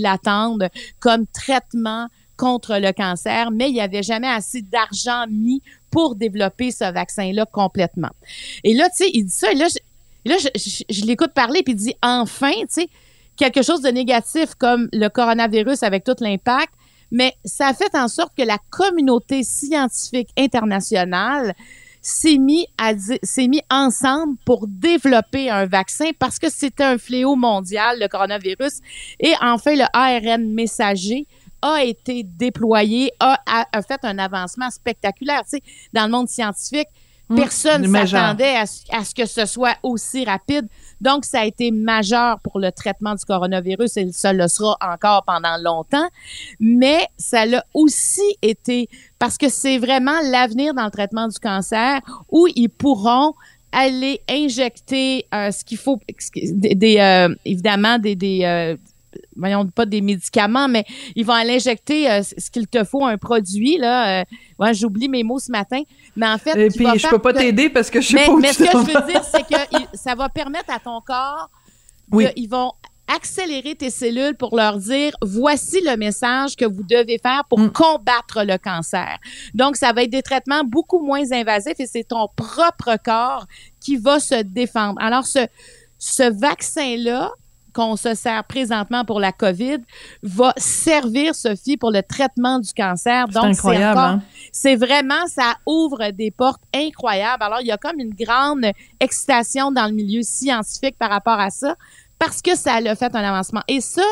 l'attendent comme traitement contre le cancer, mais il n'y avait jamais assez d'argent mis pour développer ce vaccin-là complètement. Et là, tu sais, il dit ça, et là, je, là, je l'écoute parler, puis il dit enfin, tu sais, quelque chose de négatif comme le coronavirus avec tout l'impact, mais ça a fait en sorte que la communauté scientifique internationale s'est mis à di- s'est mis ensemble pour développer un vaccin parce que c'était un fléau mondial le coronavirus et enfin le ARN messager a été déployé, a, a- a fait un avancement spectaculaire. Tu sais, dans le monde scientifique, Hum, personne ne s'attendait à ce que ce soit aussi rapide. Donc, ça a été majeur pour le traitement du coronavirus et ça le sera encore pendant longtemps. Mais ça l'a aussi été parce que c'est vraiment l'avenir dans le traitement du cancer où ils pourront aller injecter euh, ce qu'il faut, des, euh, évidemment des, des euh, voyons pas des médicaments, mais ils vont aller injecter euh, ce qu'il te faut, un produit là. euh, ouais, j'oublie mes mots ce matin, mais en fait, Et puis, je peux pas que- t'aider parce que je sais mais, pas mais ce que je veux dire, c'est que il- ça va permettre à ton corps, Oui. ils vont accélérer tes cellules pour leur dire voici le message que vous devez faire pour Mm. combattre le cancer. Donc, ça va être des traitements beaucoup moins invasifs et c'est ton propre corps qui va se défendre. Alors, ce, ce vaccin-là, qu'on se sert présentement pour la COVID, va servir, Sophie, pour le traitement du cancer. C'est Donc, hein? c'est vraiment, ça ouvre des portes incroyables. Alors, il y a comme une grande excitation dans le milieu scientifique par rapport à ça, parce que ça a fait un avancement. Et ça,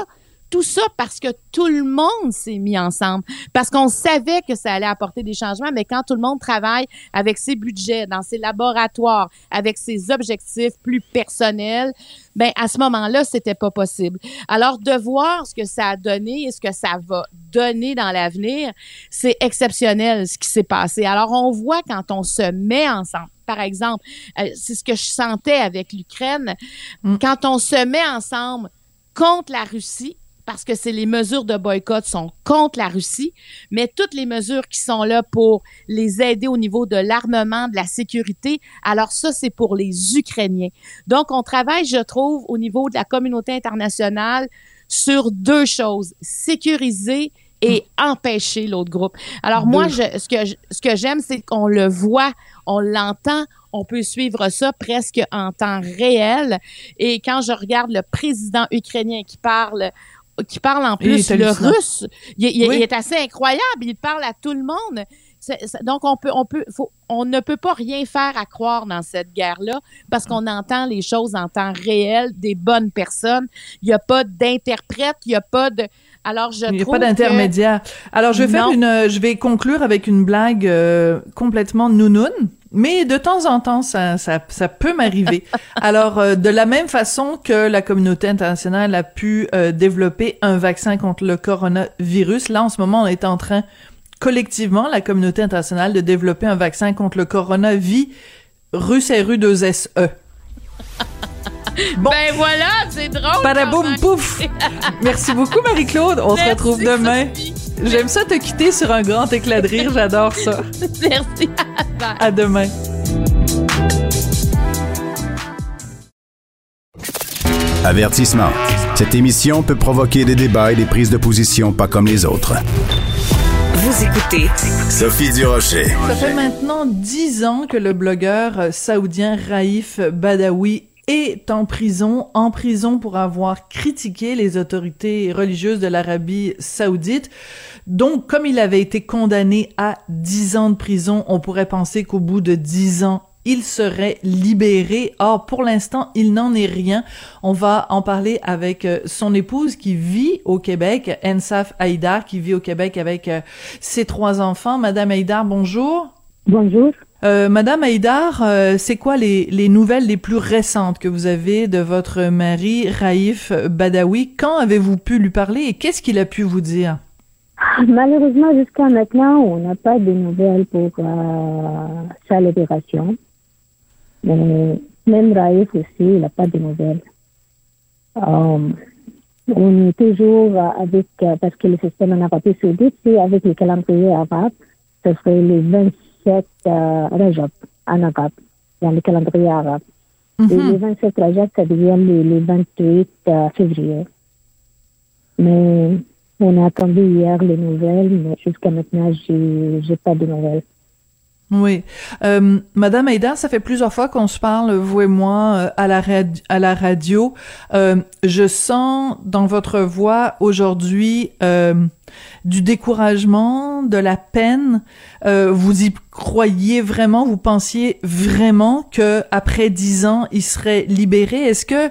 tout ça parce que tout le monde s'est mis ensemble, parce qu'on savait que ça allait apporter des changements, mais quand tout le monde travaille avec ses budgets, dans ses laboratoires, avec ses objectifs plus personnels, ben à ce moment-là, c'était pas possible. Alors de voir ce que ça a donné et ce que ça va donner dans l'avenir, c'est exceptionnel ce qui s'est passé. Alors on voit quand on se met ensemble par exemple, euh, c'est ce que je sentais avec l'Ukraine. Mm. Quand on se met ensemble contre la Russie, parce que c'est les mesures de boycott sont contre la Russie, mais toutes les mesures qui sont là pour les aider au niveau de l'armement, de la sécurité, alors ça, c'est pour les Ukrainiens. Donc, on travaille, je trouve, au niveau de la communauté internationale sur deux choses, sécuriser et empêcher l'autre groupe. Alors moi, je, ce que ce que j'aime, c'est qu'on le voit, on l'entend, on peut suivre ça presque en temps réel. Et quand je regarde le président ukrainien qui parle qui parle en plus le russe. Il, est assez incroyable. Il parle à tout le monde. donc on peut, on peut, faut, on ne peut pas rien faire à croire dans cette guerre-là parce qu'on entend les choses en temps réel des bonnes personnes. Il n'y a pas d'interprète, il n'y a pas de. Alors je il n'y a pas d'intermédiaire. Alors je vais faire une, je vais conclure avec une blague euh, complètement nounoun. Mais de temps en temps, ça, ça, ça peut m'arriver. Alors, euh, de la même façon que la communauté internationale a pu euh, développer un vaccin contre le coronavirus, là, en ce moment, on est en train, collectivement, la communauté internationale, de développer un vaccin contre le coronavirus RU2SE. Bon. Ben voilà, c'est drôle. Badaboum pouf. Merci beaucoup Marie-Claude. On se retrouve demain. J'aime ça te quitter sur un grand éclat de rire, j'adore ça. Merci. À demain. Avertissement. Cette émission peut provoquer des débats et des prises de position pas comme les autres. Vous écoutez Sophie Durocher. Ça fait maintenant dix ans que le blogueur saoudien Raif Badawi est en prison, en prison pour avoir critiqué les autorités religieuses de l'Arabie saoudite. Donc, comme il avait été condamné à 10 ans de prison, on pourrait penser qu'au bout de 10 ans, il serait libéré. Or, pour l'instant, il n'en est rien. On va en parler avec euh, son épouse qui vit au Québec, Ensaf Haïdar, qui vit au Québec avec euh, ses trois enfants. Madame Haïdar, bonjour. Bonjour. Euh, Madame Haïdar, c'est quoi les, les, nouvelles les plus récentes que vous avez de votre mari, Raif Badawi? Quand avez-vous pu lui parler et qu'est-ce qu'il a pu vous dire? Malheureusement, jusqu'à maintenant, on n'a pas de nouvelles pour euh, sa libération. Même Raif aussi, il n'a pas de nouvelles. Euh, on est toujours avec, euh, parce que le système en Arabie Saoudite, c'est avec le calendrier arabe, ce serait le 27 euh, Rajab en arabe, dans le calendrier arabe. Et mhm. le 27 Rajab, ça devient le, le 28 euh, février. Mais on a attendu hier les nouvelles, mais jusqu'à maintenant, j'ai, j'ai pas de nouvelles. Oui. Euh, Madame Aïda, ça fait plusieurs fois qu'on se parle, vous et moi, euh, à la, la radio. Euh, je sens dans votre voix aujourd'hui du découragement, de la peine. Vous y croyez vraiment, vous pensiez vraiment que après dix ans, il serait libéré? Est-ce que,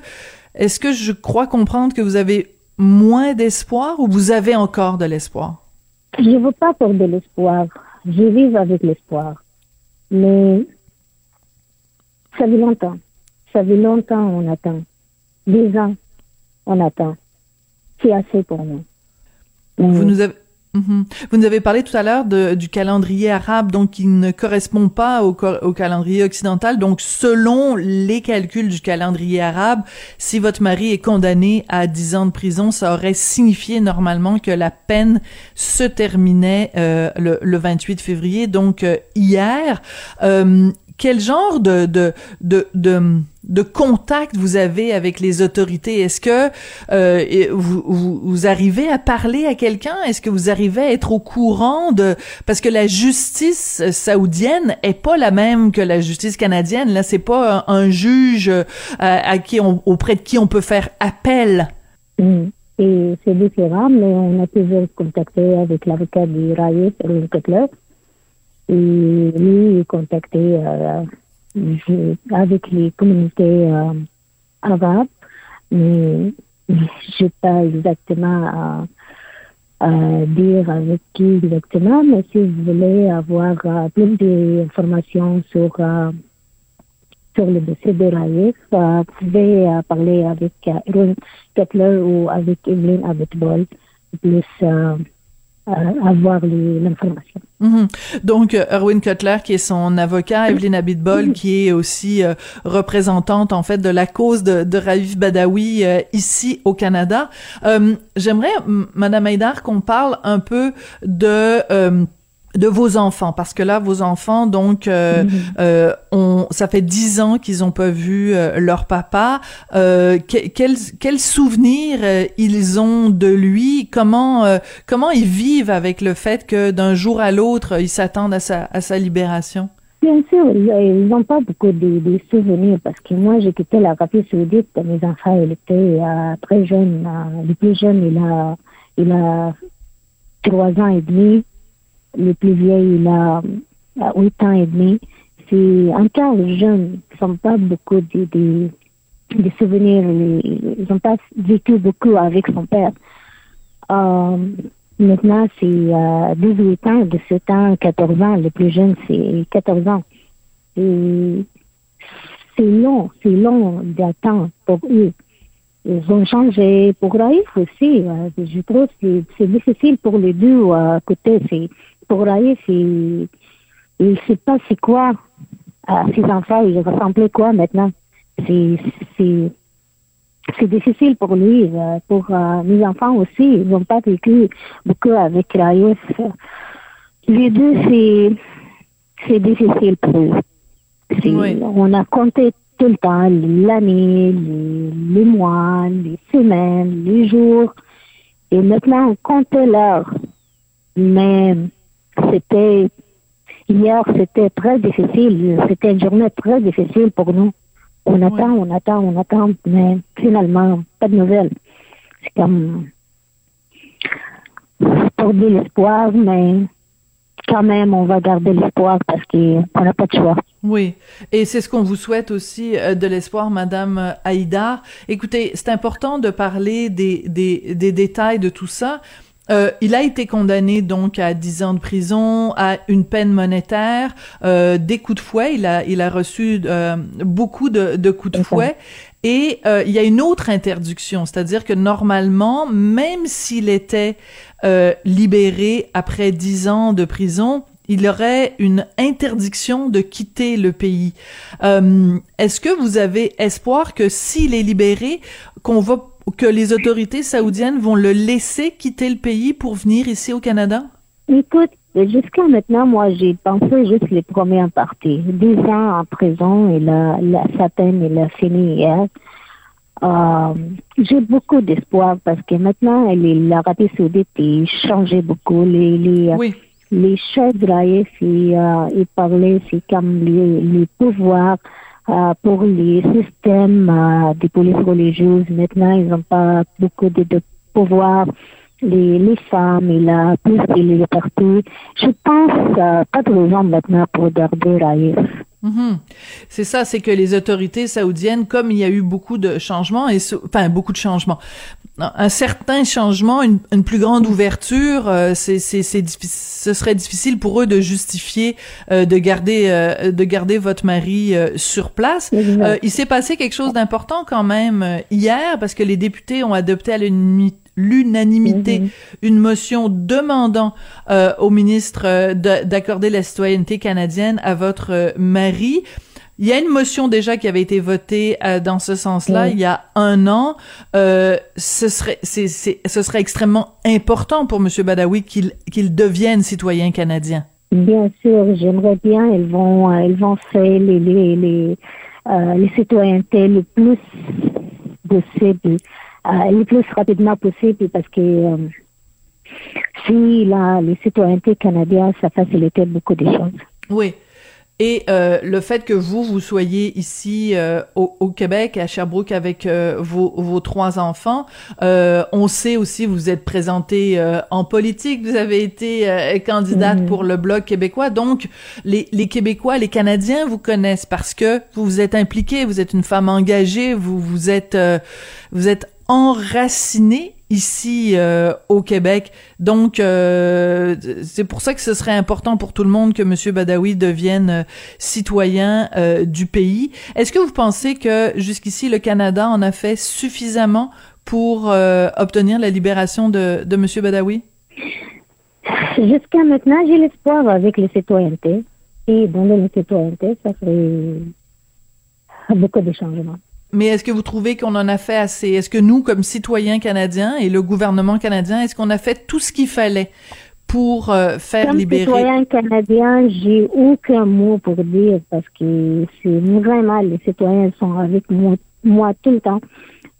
est-ce que je crois comprendre que vous avez moins d'espoir ou vous avez encore de l'espoir? Je ne veux pas pour de l'espoir. Je vis avec l'espoir. Mais ça fait longtemps. Ça fait longtemps on attend. Dix ans, on attend. C'est assez pour nous. Vous nous avez Mhm. Vous nous avez parlé tout à l'heure du calendrier arabe, donc qui ne correspond pas au, calendrier occidental. Donc, selon les calculs du calendrier arabe, si votre mari est condamné à 10 ans de prison, ça aurait signifié normalement que la peine se terminait euh, le, le, 28 février, donc euh, hier. Euh, quel genre de, de, de, de, contact vous avez avec les autorités? Est-ce que euh, vous, vous, arrivez à parler à quelqu'un? Est-ce que vous arrivez à être au courant de... Parce que la justice saoudienne est pas la même que la justice canadienne. Là, c'est pas un, juge euh, à, qui on, auprès de qui on peut faire appel. Et c'est différent, mais on a toujours contacté avec l'avocat du Raïs, Cutler et lui contacté euh, avec les communautés euh, arabes. Mais je sais pas exactement à, à dire avec qui exactement, mais si vous voulez avoir euh, plus d'informations sur euh, sur le dossier de euh, vous pouvez euh, parler avec euh, Erwin Kettler ou avec Evelyn Abitbol plus euh, euh, avoir. Mhm. Donc, euh, Erwin Cutler, qui est son avocat, Evelyne Abitbol, qui est aussi euh, représentante, en fait, de la cause de, de Raif Badawi euh, ici au Canada. Euh, J'aimerais, Madame Haïdar, qu'on parle un peu de... euh, de vos enfants, parce que là, vos enfants, donc, euh, euh, ont, ça fait dix ans qu'ils ont pas vu euh, leur papa. Euh, que- quels quels souvenirs euh, ils ont de lui? Comment euh, comment ils vivent avec le fait que d'un jour à l'autre, ils s'attendent à sa à sa libération? Bien sûr, ils n'ont pas beaucoup de, de souvenirs parce que moi, j'ai quitté l'Arabie Saoudite. Mes enfants, ils étaient euh, très jeunes. euh, le plus jeune, il a, il a trois ans et demi. Le plus vieil, il a euh, huit ans et demi. C'est encore jeunes. Ils n'ont pas beaucoup de, de, souvenirs. Ils n'ont pas vécu beaucoup avec son père. Euh, maintenant, c'est euh, 18 ans, 17 ans, 14 ans. Le plus jeune, c'est 14 ans. C'est long, c'est long d'attendre pour eux. Ils ont changé pour Raïf aussi. euh, Je trouve que c'est- c'est difficile pour les deux euh, côtés. C'est- Pour Raïf, il ne sait pas c'est quoi. euh, ses enfants, ils ressemblaient quoi maintenant. C'est c'est- difficile pour lui. euh, Pour euh, mes enfants aussi, ils n'ont pas vécu beaucoup avec Raïf. Les deux, c'est c'est difficile pour eux. On a compté tout le temps, l'année, les, les mois, les semaines, les jours. Et maintenant, on comptait l'heure. Mais c'était, hier, c'était très difficile. C'était une journée très difficile pour nous. On attend, on attend, on attend, mais finalement, pas de nouvelles. C'est comme pour de l'espoir, mais quand même, on va garder l'espoir parce qu'on n'a pas de choix. Oui, et c'est ce qu'on vous souhaite aussi euh, de l'espoir, Madame euh, Haïdar. Écoutez, c'est important de parler des, des, des détails de tout ça. Euh, il a été condamné donc à 10 ans de prison, à une peine monétaire, euh, des coups de fouet. Il a, il a reçu euh, beaucoup de, de coups de fouet. Et euh, il y a une autre interdiction, c'est-à-dire que normalement, même s'il était euh, libéré après 10 ans de prison, il aurait une interdiction de quitter le pays. Euh, Est-ce que vous avez espoir que s'il est libéré, qu'on va que les autorités saoudiennes vont le laisser quitter le pays pour venir ici au Canada? Écoute, jusqu'à maintenant, moi, j'ai pensé juste les premières parties. Dix ans en prison, et la, la, sa peine, il a fini hier. Euh, j'ai beaucoup d'espoir parce que maintenant, l'Arabie Saoudite est changé beaucoup. Les, les, les chefs de l'AIF, ils, euh, ils parlaient, c'est comme les, les pouvoirs pour les systèmes euh, des polices religieuses. Maintenant, ils n'ont pas beaucoup de, pouvoir. Les, les femmes, il a plus de liberté. Je pense euh, pas de raison maintenant pour garder Raïf. Mhm. C'est ça, c'est que les autorités saoudiennes, comme il y a eu beaucoup de changements, et enfin beaucoup de changements, un certain changement, une, une plus grande ouverture, euh, c'est, c'est, ce serait difficile pour eux de justifier euh, de garder euh, de garder votre mari euh, sur place. Euh, il s'est passé quelque chose d'important quand même euh, hier parce que les députés ont adopté à l'unanimité l'unanimité une motion demandant euh, au ministre euh, de- d'accorder la citoyenneté canadienne à votre euh, mari. Il y a une motion déjà qui avait été votée euh, dans ce sens-là Oui. il y a un an. Euh, ce serait, c'est, c'est- ce serait extrêmement important pour Monsieur Badawi qu'il qu'il devienne citoyen canadien. Bien sûr, j'aimerais bien. Ils vont, ils vont faire les, les, les, euh, les citoyennetés le plus possible, le plus rapidement possible parce que si la, les citoyennetés canadiennes, ça facilitait beaucoup de choses. Oui. Et euh, le fait que vous, vous soyez ici euh, au, au Québec, à Sherbrooke, avec euh, vos, vos trois enfants, euh, on sait aussi, vous êtes présenté euh, en politique, vous avez été euh, candidate Mhm. pour le Bloc québécois, donc les, les Québécois, les Canadiens vous connaissent parce que vous vous êtes impliquée, vous êtes une femme engagée, vous vous êtes, euh, vous êtes enracinés ici euh, au Québec. Donc, euh, c'est pour ça que ce serait important pour tout le monde que M. Badawi devienne euh, citoyen du pays. Est-ce que vous pensez que jusqu'ici, le Canada en a fait suffisamment pour obtenir la libération de, de M. Badawi? Jusqu'à maintenant, j'ai l'espoir avec les citoyennetés. Et dans les citoyennetés, ça ferait beaucoup de changements. Mais est-ce que vous trouvez qu'on en a fait assez? Est-ce que nous, comme citoyens canadiens et le gouvernement canadien, est-ce qu'on a fait tout ce qu'il fallait pour euh, faire comme libérer? Comme citoyen canadien, j'ai aucun mot pour dire parce que c'est vraiment les citoyens sont avec moi, moi tout le temps.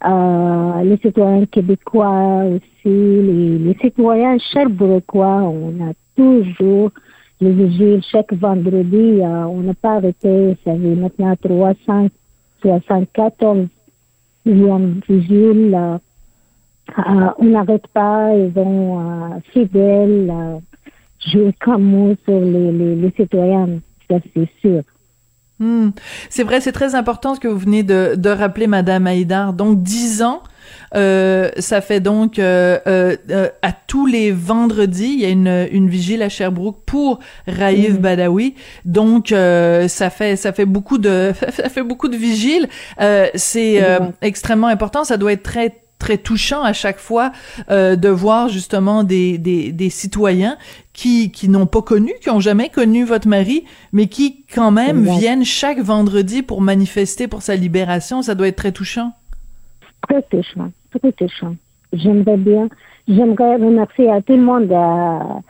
Euh, les citoyens québécois aussi, les, les citoyens cherbrouquois, on a toujours les vigiles chaque vendredi. Euh, on n'a pas arrêté, ça fait maintenant 300 74 millions vigiles. On n'arrête pas, ils vont euh, fidèles, euh, jouer comme sur les, les, citoyens, ça c'est sûr. Hmm. C'est vrai, c'est très important ce que vous venez de, de rappeler, Madame Haïdar. Donc, dix ans, euh, ça fait donc euh, euh, à tous les vendredis, il y a une, une vigile à Sherbrooke pour Raïf hmm. Badawi. Donc, ça fait ça fait beaucoup de ça fait beaucoup de vigiles. c'est extrêmement important. Ça doit être très très touchant à chaque fois euh, de voir justement des, des, des citoyens qui, qui n'ont pas connu, qui ont jamais connu votre mari, mais qui quand même viennent chaque vendredi pour manifester pour sa libération. Ça doit être très touchant. Très touchant, très touchant. J'aimerais bien, j'aimerais remercier à tout le monde euh,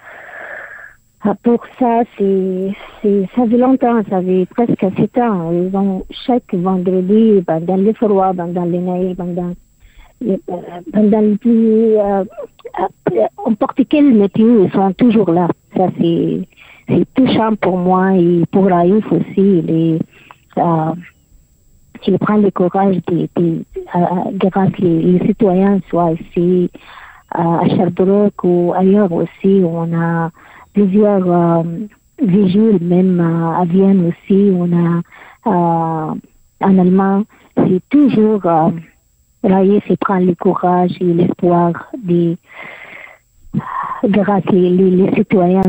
pour ça. C'est, ça fait longtemps, ça fait presque sept ans. Ils ont chaque vendredi, dans les froids, dans les naïfs, ben, dans pendant le plus euh, n'importe quel métier, ils sont toujours là. Ça, c'est, touchant pour moi et pour Raïf aussi. Les, euh, il prend le courage de, de, euh, grâce les, les citoyens, soit ici à Sherbrooke ou ailleurs aussi. On a plusieurs euh, vigiles, même à Vienne aussi. On a euh, en allemand. C'est toujours euh, Raïf il prend le courage et l'espoir de grâce les, les, citoyens,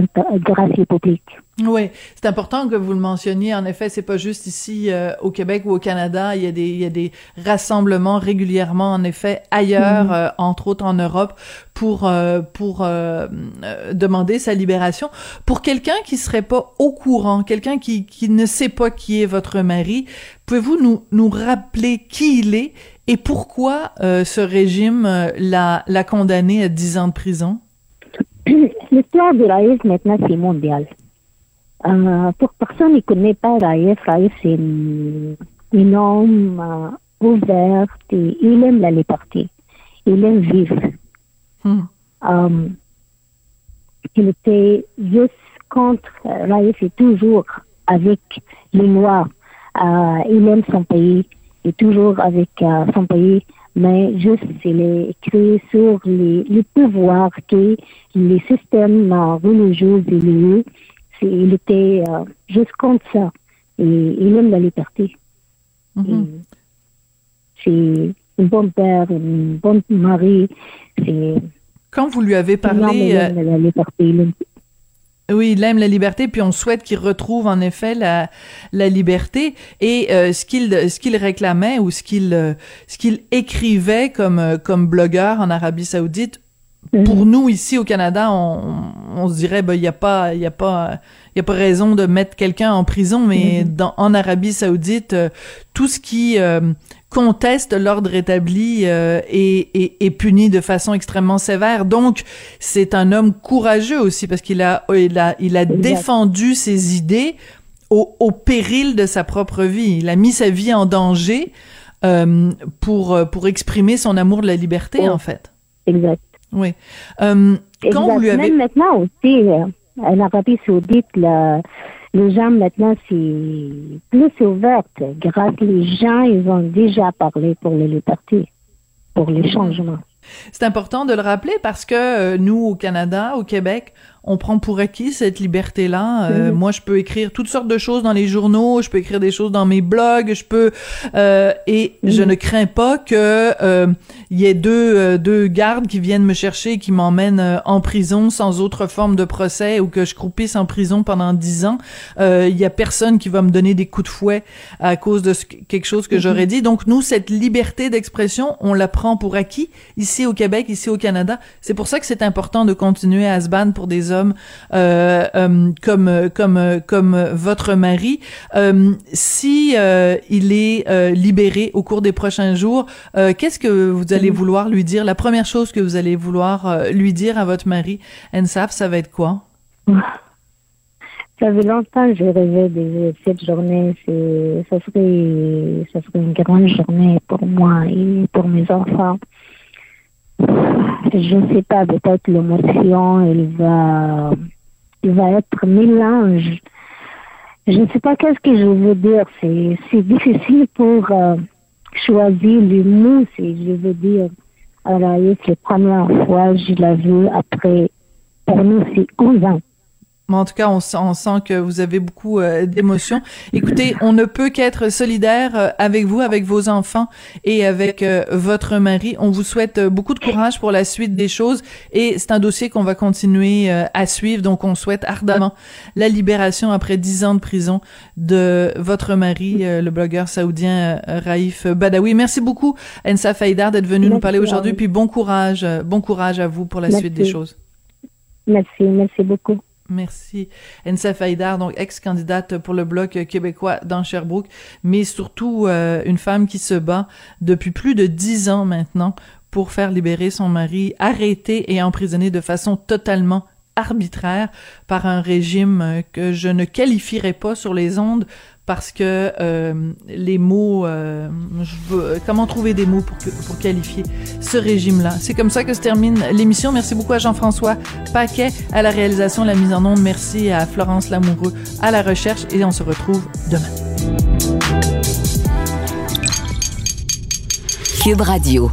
grâce les publics. Oui, c'est important que vous le mentionniez. En effet, c'est pas juste ici euh, au Québec ou au Canada. Il y a des il y a des rassemblements régulièrement, en effet, ailleurs, mm-hmm. euh, entre autres en Europe, pour euh, pour demander sa libération. Pour quelqu'un qui serait pas au courant, quelqu'un qui qui ne sait pas qui est votre mari, pouvez-vous nous nous rappeler qui il est et pourquoi ce régime l'a l'a condamné à 10 ans de prison? L'histoire de Raïf maintenant c'est mondial. Euh, pour personne qui ne connaît pas Raïf, Raïf c'est un homme euh, ouvert et il aime la liberté. Il aime vivre. Hmm. Euh, il était juste contre, Raïf est toujours avec les Noirs. Il aime son pays, il est toujours avec son pays mais juste il est écrit sur les, les pouvoirs que les systèmes religieux et il était euh, juste contre ça. Et il aime la liberté. Mm-hmm. C'est un bon père, un bon mari. Quand vous lui avez parlé... Euh, la liberté, oui, il aime la liberté, puis on souhaite qu'il retrouve en effet la, la liberté. Et euh, ce qu'il ce qu'il réclamait ou ce qu'il euh, ce qu'il écrivait comme euh, comme blogueur en Arabie Saoudite, mhm. pour nous ici au Canada, on, on se dirait ben il y a pas il y a pas il y a pas raison de mettre quelqu'un en prison, mais mhm. dans en Arabie Saoudite, tout ce qui conteste l'ordre établi euh, et, et, puni de façon extrêmement sévère. Donc, c'est un homme courageux aussi parce qu'il a, il a, il a défendu ses idées au, au, péril de sa propre vie. Il a mis sa vie en danger euh, pour pour exprimer son amour de la liberté, en fait. Exact. Oui. Euh, quand vous lui avez... Même maintenant aussi, euh, en Arabie Saoudite, la les gens maintenant, c'est plus ouvert. Grâce les gens, ils ont déjà parlé pour les libertés, pour les changements. C'est important de le rappeler parce que euh, nous, au Canada, au Québec, on prend pour acquis cette liberté-là. Euh, Mhm. Moi, je peux écrire toutes sortes de choses dans les journaux, je peux écrire des choses dans mes blogs, je peux euh, et je ne crains pas que euh, il y ait deux euh, deux gardes qui viennent me chercher, et qui m'emmènent euh, en prison sans autre forme de procès ou que je croupisse en prison pendant dix ans. Euh, Il y a personne qui va me donner des coups de fouet à cause de ce- quelque chose que j'aurais dit. Donc nous, cette liberté d'expression, on la prend pour acquis ici au Québec, ici au Canada. C'est pour ça que c'est important de continuer à se battre pour des hommes euh, euh, comme comme comme votre mari. Euh, si il est libéré au cours des prochains jours, qu'est-ce que vous allez vouloir lui dire? La première chose que vous allez vouloir lui dire à votre mari, Ensaf, ça va être quoi? Ça fait longtemps que je rêvais de cette journée. C'est, ça serait, ça serait une grande journée pour moi et pour mes enfants. Je ne sais pas, peut-être l'émotion, elle va, il va être mélange. Je ne sais pas qu'est-ce que je veux dire. C'est, c'est difficile pour euh, choisir les mots. C'est, je veux dire, alors, c'est la première fois que je l'ai vu après, pour nous, c'est 11 ans. Mais en tout cas, on, sent- on sent que vous avez beaucoup euh, d'émotions. Écoutez, on ne peut qu'être solidaire euh, avec vous, avec vos enfants et avec euh, votre mari. On vous souhaite beaucoup de courage pour la suite des choses et c'est un dossier qu'on va continuer euh, à suivre. Donc, on souhaite ardemment la libération après dix ans de prison de votre mari, le blogueur saoudien Raif Badawi. Merci beaucoup, Ensa Faïdar, d'être venu nous parler aujourd'hui. Puis bon courage, bon courage à vous pour la suite des choses. Merci, merci beaucoup. Merci. Ensa Faïdar, donc ex-candidate pour le Bloc québécois dans Sherbrooke, mais surtout euh, une femme qui se bat depuis plus de dix ans maintenant pour faire libérer son mari arrêté et emprisonné de façon totalement arbitraire par un régime euh, que je ne qualifierais pas sur les ondes parce que euh, les mots, euh, je veux, comment trouver des mots pour, que- pour qualifier ce régime-là? C'est comme ça que se termine l'émission. Merci beaucoup à Jean-François Paquet à la réalisation, la mise en onde. Merci à Florence Lamoureux à la recherche et on se retrouve demain. Cube Radio.